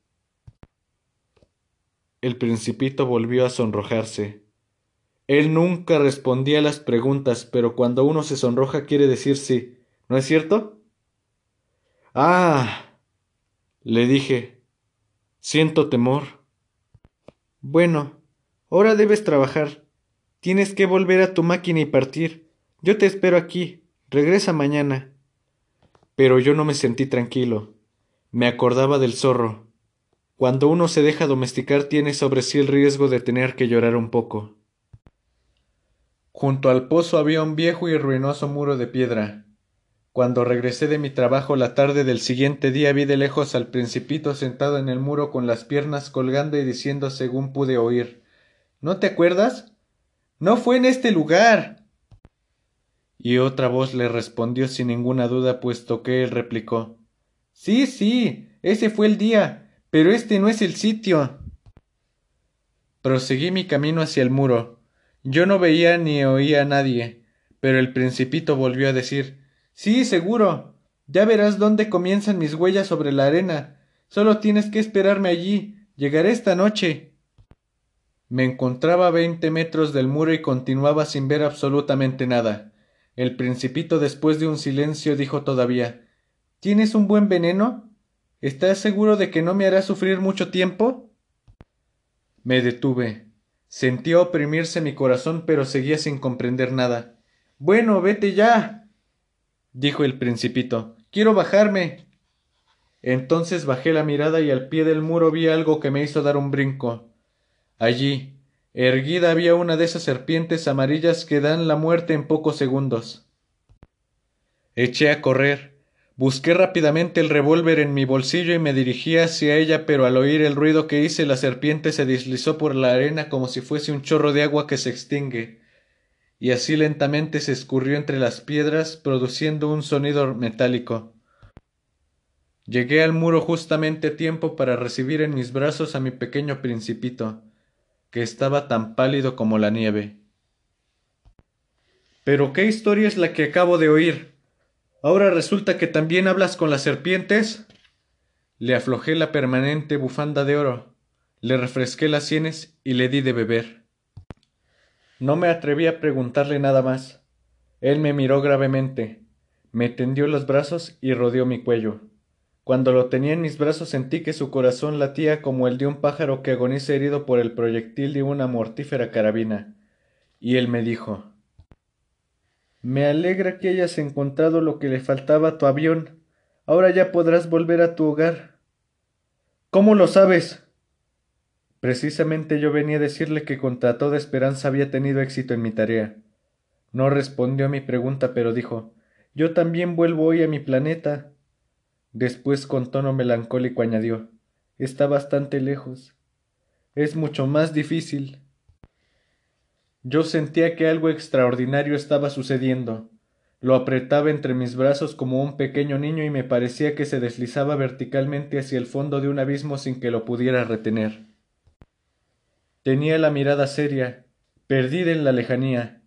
El principito volvió a sonrojarse. Él nunca respondía a las preguntas, pero cuando uno se sonroja quiere decir sí. ¿No es cierto? Ah. Le dije. Siento temor. Bueno, ahora debes trabajar. Tienes que volver a tu máquina y partir. Yo te espero aquí. Regresa mañana. Pero yo no me sentí tranquilo. Me acordaba del zorro. Cuando uno se deja domesticar tiene sobre sí el riesgo de tener que llorar un poco. Junto al pozo había un viejo y ruinoso muro de piedra. Cuando regresé de mi trabajo la tarde del siguiente día vi de lejos al principito sentado en el muro con las piernas colgando y diciendo según pude oír ¿No te acuerdas? No fue en este lugar. Y otra voz le respondió sin ninguna duda, puesto que él replicó Sí, sí, ese fue el día, pero este no es el sitio. Proseguí mi camino hacia el muro. Yo no veía ni oía a nadie, pero el principito volvió a decir Sí, seguro. Ya verás dónde comienzan mis huellas sobre la arena. Solo tienes que esperarme allí. Llegaré esta noche. Me encontraba a veinte metros del muro y continuaba sin ver absolutamente nada. El principito, después de un silencio, dijo todavía ¿Tienes un buen veneno? ¿Estás seguro de que no me hará sufrir mucho tiempo? Me detuve. Sentía oprimirse mi corazón, pero seguía sin comprender nada. Bueno, vete ya. Dijo el principito. Quiero bajarme. Entonces bajé la mirada y al pie del muro vi algo que me hizo dar un brinco. Allí, erguida había una de esas serpientes amarillas que dan la muerte en pocos segundos. Eché a correr. Busqué rápidamente el revólver en mi bolsillo y me dirigí hacia ella, pero al oír el ruido que hice la serpiente se deslizó por la arena como si fuese un chorro de agua que se extingue, y así lentamente se escurrió entre las piedras, produciendo un sonido metálico. Llegué al muro justamente a tiempo para recibir en mis brazos a mi pequeño principito, que estaba tan pálido como la nieve. Pero qué historia es la que acabo de oír. Ahora resulta que también hablas con las serpientes. Le aflojé la permanente bufanda de oro, le refresqué las sienes y le di de beber. No me atreví a preguntarle nada más. Él me miró gravemente, me tendió los brazos y rodeó mi cuello. Cuando lo tenía en mis brazos sentí que su corazón latía como el de un pájaro que agoniza herido por el proyectil de una mortífera carabina. Y él me dijo me alegra que hayas encontrado lo que le faltaba a tu avión. Ahora ya podrás volver a tu hogar. ¿Cómo lo sabes? Precisamente yo venía a decirle que contra toda esperanza había tenido éxito en mi tarea. No respondió a mi pregunta, pero dijo Yo también vuelvo hoy a mi planeta. Después con tono melancólico añadió Está bastante lejos. Es mucho más difícil. Yo sentía que algo extraordinario estaba sucediendo. Lo apretaba entre mis brazos como un pequeño niño y me parecía que se deslizaba verticalmente hacia el fondo de un abismo sin que lo pudiera retener. Tenía la mirada seria, perdida en la lejanía.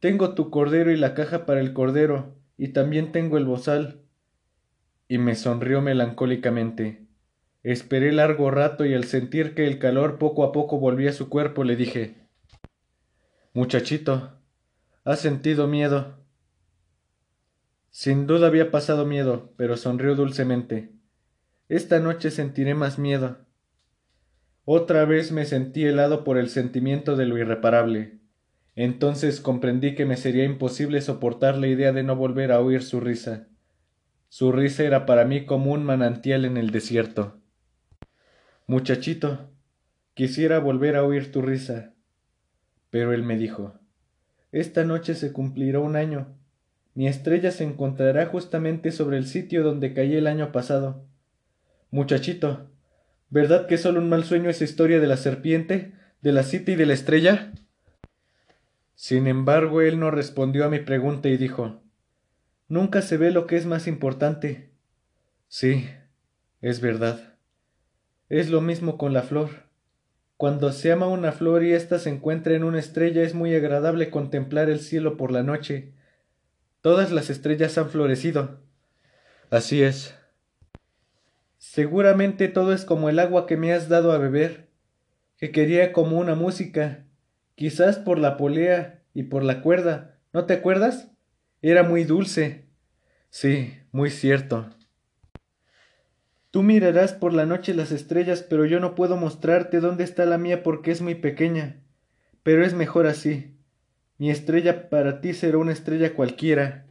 Tengo tu cordero y la caja para el cordero, y también tengo el bozal. Y me sonrió melancólicamente. Esperé largo rato y al sentir que el calor poco a poco volvía a su cuerpo le dije Muchachito, ¿has sentido miedo? Sin duda había pasado miedo, pero sonrió dulcemente. Esta noche sentiré más miedo. Otra vez me sentí helado por el sentimiento de lo irreparable. Entonces comprendí que me sería imposible soportar la idea de no volver a oír su risa. Su risa era para mí como un manantial en el desierto. Muchachito, quisiera volver a oír tu risa, pero él me dijo Esta noche se cumplirá un año. Mi estrella se encontrará justamente sobre el sitio donde caí el año pasado. Muchachito, ¿verdad que solo un mal sueño es historia de la serpiente, de la cita y de la estrella? Sin embargo, él no respondió a mi pregunta y dijo Nunca se ve lo que es más importante. Sí, es verdad. Es lo mismo con la flor. Cuando se ama una flor y ésta se encuentra en una estrella es muy agradable contemplar el cielo por la noche. Todas las estrellas han florecido. Así es. Seguramente todo es como el agua que me has dado a beber, que quería como una música, quizás por la polea y por la cuerda. ¿No te acuerdas? Era muy dulce. Sí, muy cierto. Tú mirarás por la noche las estrellas, pero yo no puedo mostrarte dónde está la mía porque es muy pequeña. Pero es mejor así. Mi estrella para ti será una estrella cualquiera.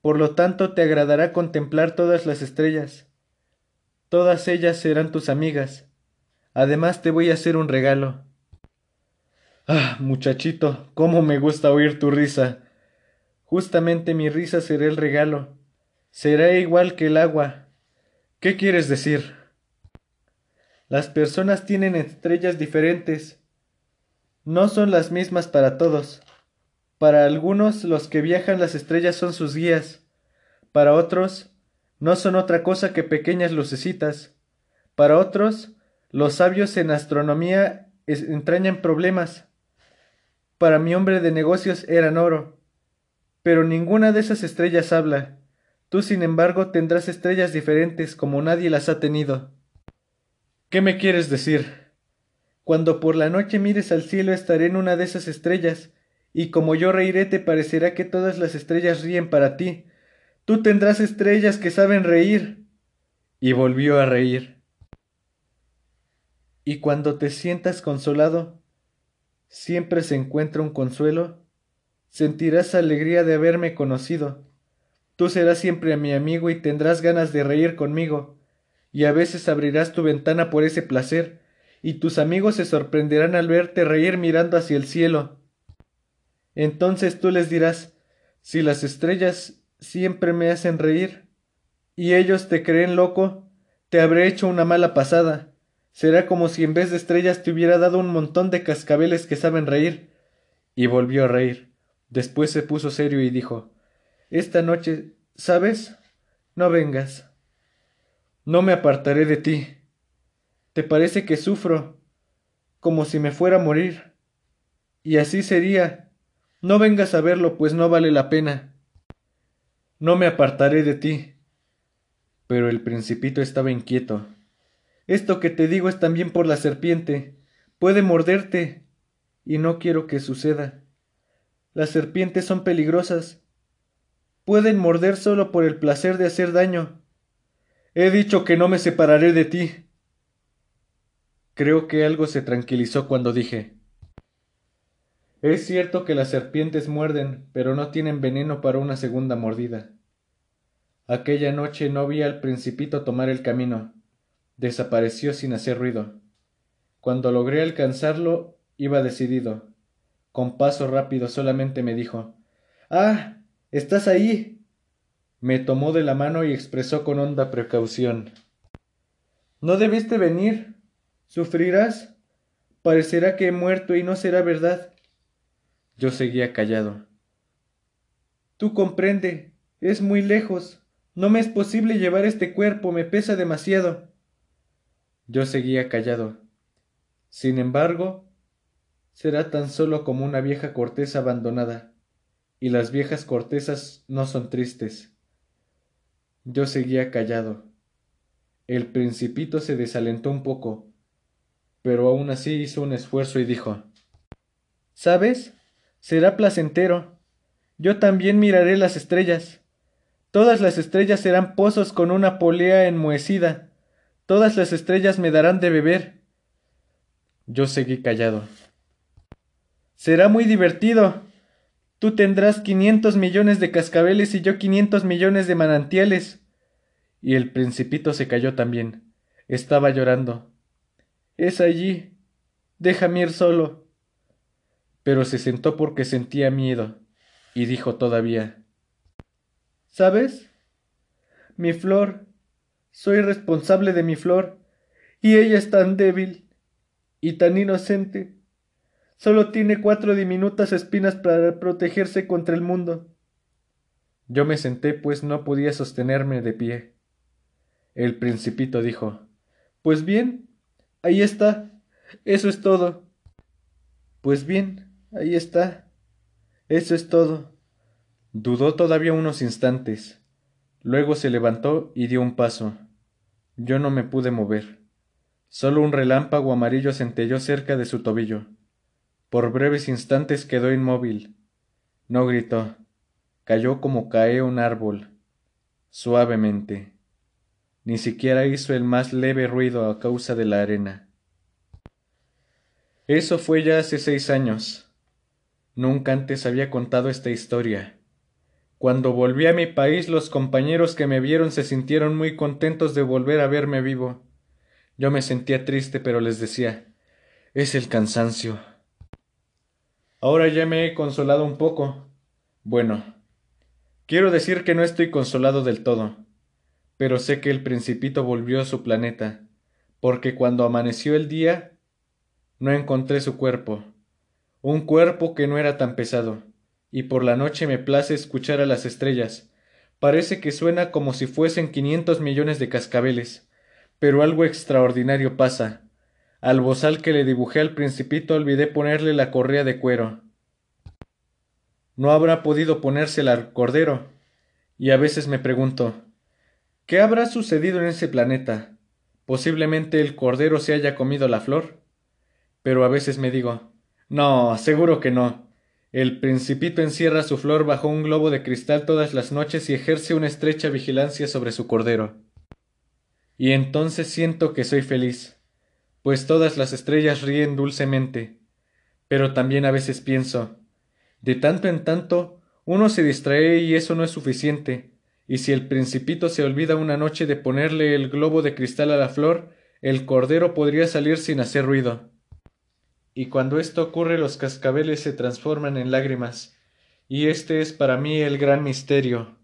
Por lo tanto te agradará contemplar todas las estrellas. Todas ellas serán tus amigas. Además te voy a hacer un regalo. Ah, muchachito, cómo me gusta oír tu risa. Justamente mi risa será el regalo. Será igual que el agua. ¿Qué quieres decir? Las personas tienen estrellas diferentes. No son las mismas para todos. Para algunos los que viajan las estrellas son sus guías. Para otros no son otra cosa que pequeñas lucecitas. Para otros, los sabios en astronomía entrañan problemas. Para mi hombre de negocios eran oro. Pero ninguna de esas estrellas habla. Tú, sin embargo, tendrás estrellas diferentes como nadie las ha tenido. ¿Qué me quieres decir? Cuando por la noche mires al cielo estaré en una de esas estrellas, y como yo reiré te parecerá que todas las estrellas ríen para ti, Tú tendrás estrellas que saben reír. Y volvió a reír. Y cuando te sientas consolado, siempre se encuentra un consuelo, sentirás alegría de haberme conocido. Tú serás siempre mi amigo y tendrás ganas de reír conmigo, y a veces abrirás tu ventana por ese placer, y tus amigos se sorprenderán al verte reír mirando hacia el cielo. Entonces tú les dirás, si las estrellas siempre me hacen reír, y ellos te creen loco, te habré hecho una mala pasada. Será como si en vez de estrellas te hubiera dado un montón de cascabeles que saben reír. Y volvió a reír. Después se puso serio y dijo Esta noche, ¿sabes? No vengas. No me apartaré de ti. ¿Te parece que sufro? Como si me fuera a morir. Y así sería. No vengas a verlo, pues no vale la pena. No me apartaré de ti. Pero el principito estaba inquieto. Esto que te digo es también por la serpiente. Puede morderte. Y no quiero que suceda. Las serpientes son peligrosas. Pueden morder solo por el placer de hacer daño. He dicho que no me separaré de ti. Creo que algo se tranquilizó cuando dije es cierto que las serpientes muerden, pero no tienen veneno para una segunda mordida. Aquella noche no vi al principito tomar el camino. Desapareció sin hacer ruido. Cuando logré alcanzarlo, iba decidido. Con paso rápido solamente me dijo Ah. estás ahí. Me tomó de la mano y expresó con honda precaución No debiste venir. ¿Sufrirás? Parecerá que he muerto y no será verdad. Yo seguía callado. Tú comprende, es muy lejos. No me es posible llevar este cuerpo, me pesa demasiado. Yo seguía callado. Sin embargo, será tan solo como una vieja corteza abandonada, y las viejas cortezas no son tristes. Yo seguía callado. El principito se desalentó un poco, pero aún así hizo un esfuerzo y dijo ¿Sabes? Será placentero. Yo también miraré las estrellas. Todas las estrellas serán pozos con una polea enmohecida. Todas las estrellas me darán de beber. Yo seguí callado. Será muy divertido. Tú tendrás quinientos millones de cascabeles y yo quinientos millones de manantiales. Y el principito se cayó también. Estaba llorando. Es allí. Déjame ir solo pero se sentó porque sentía miedo, y dijo todavía ¿Sabes? Mi flor. Soy responsable de mi flor, y ella es tan débil y tan inocente. Solo tiene cuatro diminutas espinas para protegerse contra el mundo. Yo me senté, pues no podía sostenerme de pie. El principito dijo Pues bien, ahí está. Eso es todo. Pues bien, Ahí está. Eso es todo. Dudó todavía unos instantes. Luego se levantó y dio un paso. Yo no me pude mover. Solo un relámpago amarillo centelló cerca de su tobillo. Por breves instantes quedó inmóvil. No gritó. Cayó como cae un árbol, suavemente. Ni siquiera hizo el más leve ruido a causa de la arena. Eso fue ya hace seis años. Nunca antes había contado esta historia. Cuando volví a mi país los compañeros que me vieron se sintieron muy contentos de volver a verme vivo. Yo me sentía triste, pero les decía es el cansancio. Ahora ya me he consolado un poco. Bueno, quiero decir que no estoy consolado del todo, pero sé que el principito volvió a su planeta, porque cuando amaneció el día no encontré su cuerpo, un cuerpo que no era tan pesado, y por la noche me place escuchar a las estrellas. Parece que suena como si fuesen quinientos millones de cascabeles, pero algo extraordinario pasa. Al bozal que le dibujé al principito olvidé ponerle la correa de cuero. No habrá podido ponérsela al cordero. Y a veces me pregunto, ¿qué habrá sucedido en ese planeta? Posiblemente el cordero se haya comido la flor. Pero a veces me digo, no, seguro que no. El principito encierra su flor bajo un globo de cristal todas las noches y ejerce una estrecha vigilancia sobre su cordero. Y entonces siento que soy feliz, pues todas las estrellas ríen dulcemente. Pero también a veces pienso, de tanto en tanto uno se distrae y eso no es suficiente, y si el principito se olvida una noche de ponerle el globo de cristal a la flor, el cordero podría salir sin hacer ruido y cuando esto ocurre los cascabeles se transforman en lágrimas, y este es para mí el gran misterio.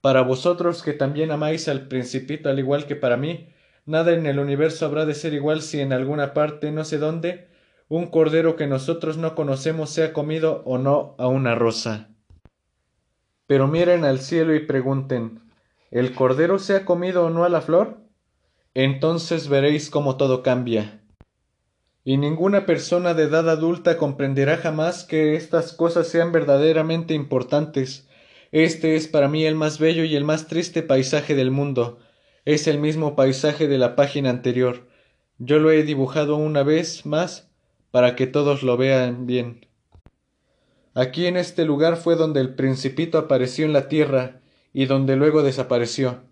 Para vosotros que también amáis al principito al igual que para mí, nada en el universo habrá de ser igual si en alguna parte, no sé dónde, un cordero que nosotros no conocemos sea comido o no a una rosa. Pero miren al cielo y pregunten ¿El cordero se ha comido o no a la flor? Entonces veréis cómo todo cambia y ninguna persona de edad adulta comprenderá jamás que estas cosas sean verdaderamente importantes. Este es para mí el más bello y el más triste paisaje del mundo. Es el mismo paisaje de la página anterior. Yo lo he dibujado una vez más para que todos lo vean bien. Aquí en este lugar fue donde el principito apareció en la tierra y donde luego desapareció.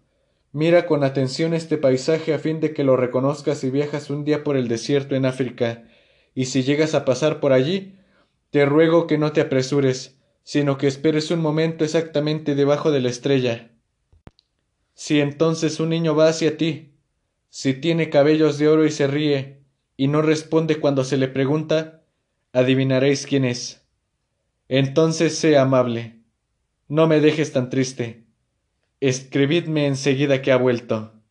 Mira con atención este paisaje a fin de que lo reconozcas si viajas un día por el desierto en África, y si llegas a pasar por allí, te ruego que no te apresures, sino que esperes un momento exactamente debajo de la estrella. Si entonces un niño va hacia ti, si tiene cabellos de oro y se ríe, y no responde cuando se le pregunta, adivinaréis quién es. Entonces sea amable. No me dejes tan triste. Escribidme enseguida que ha vuelto.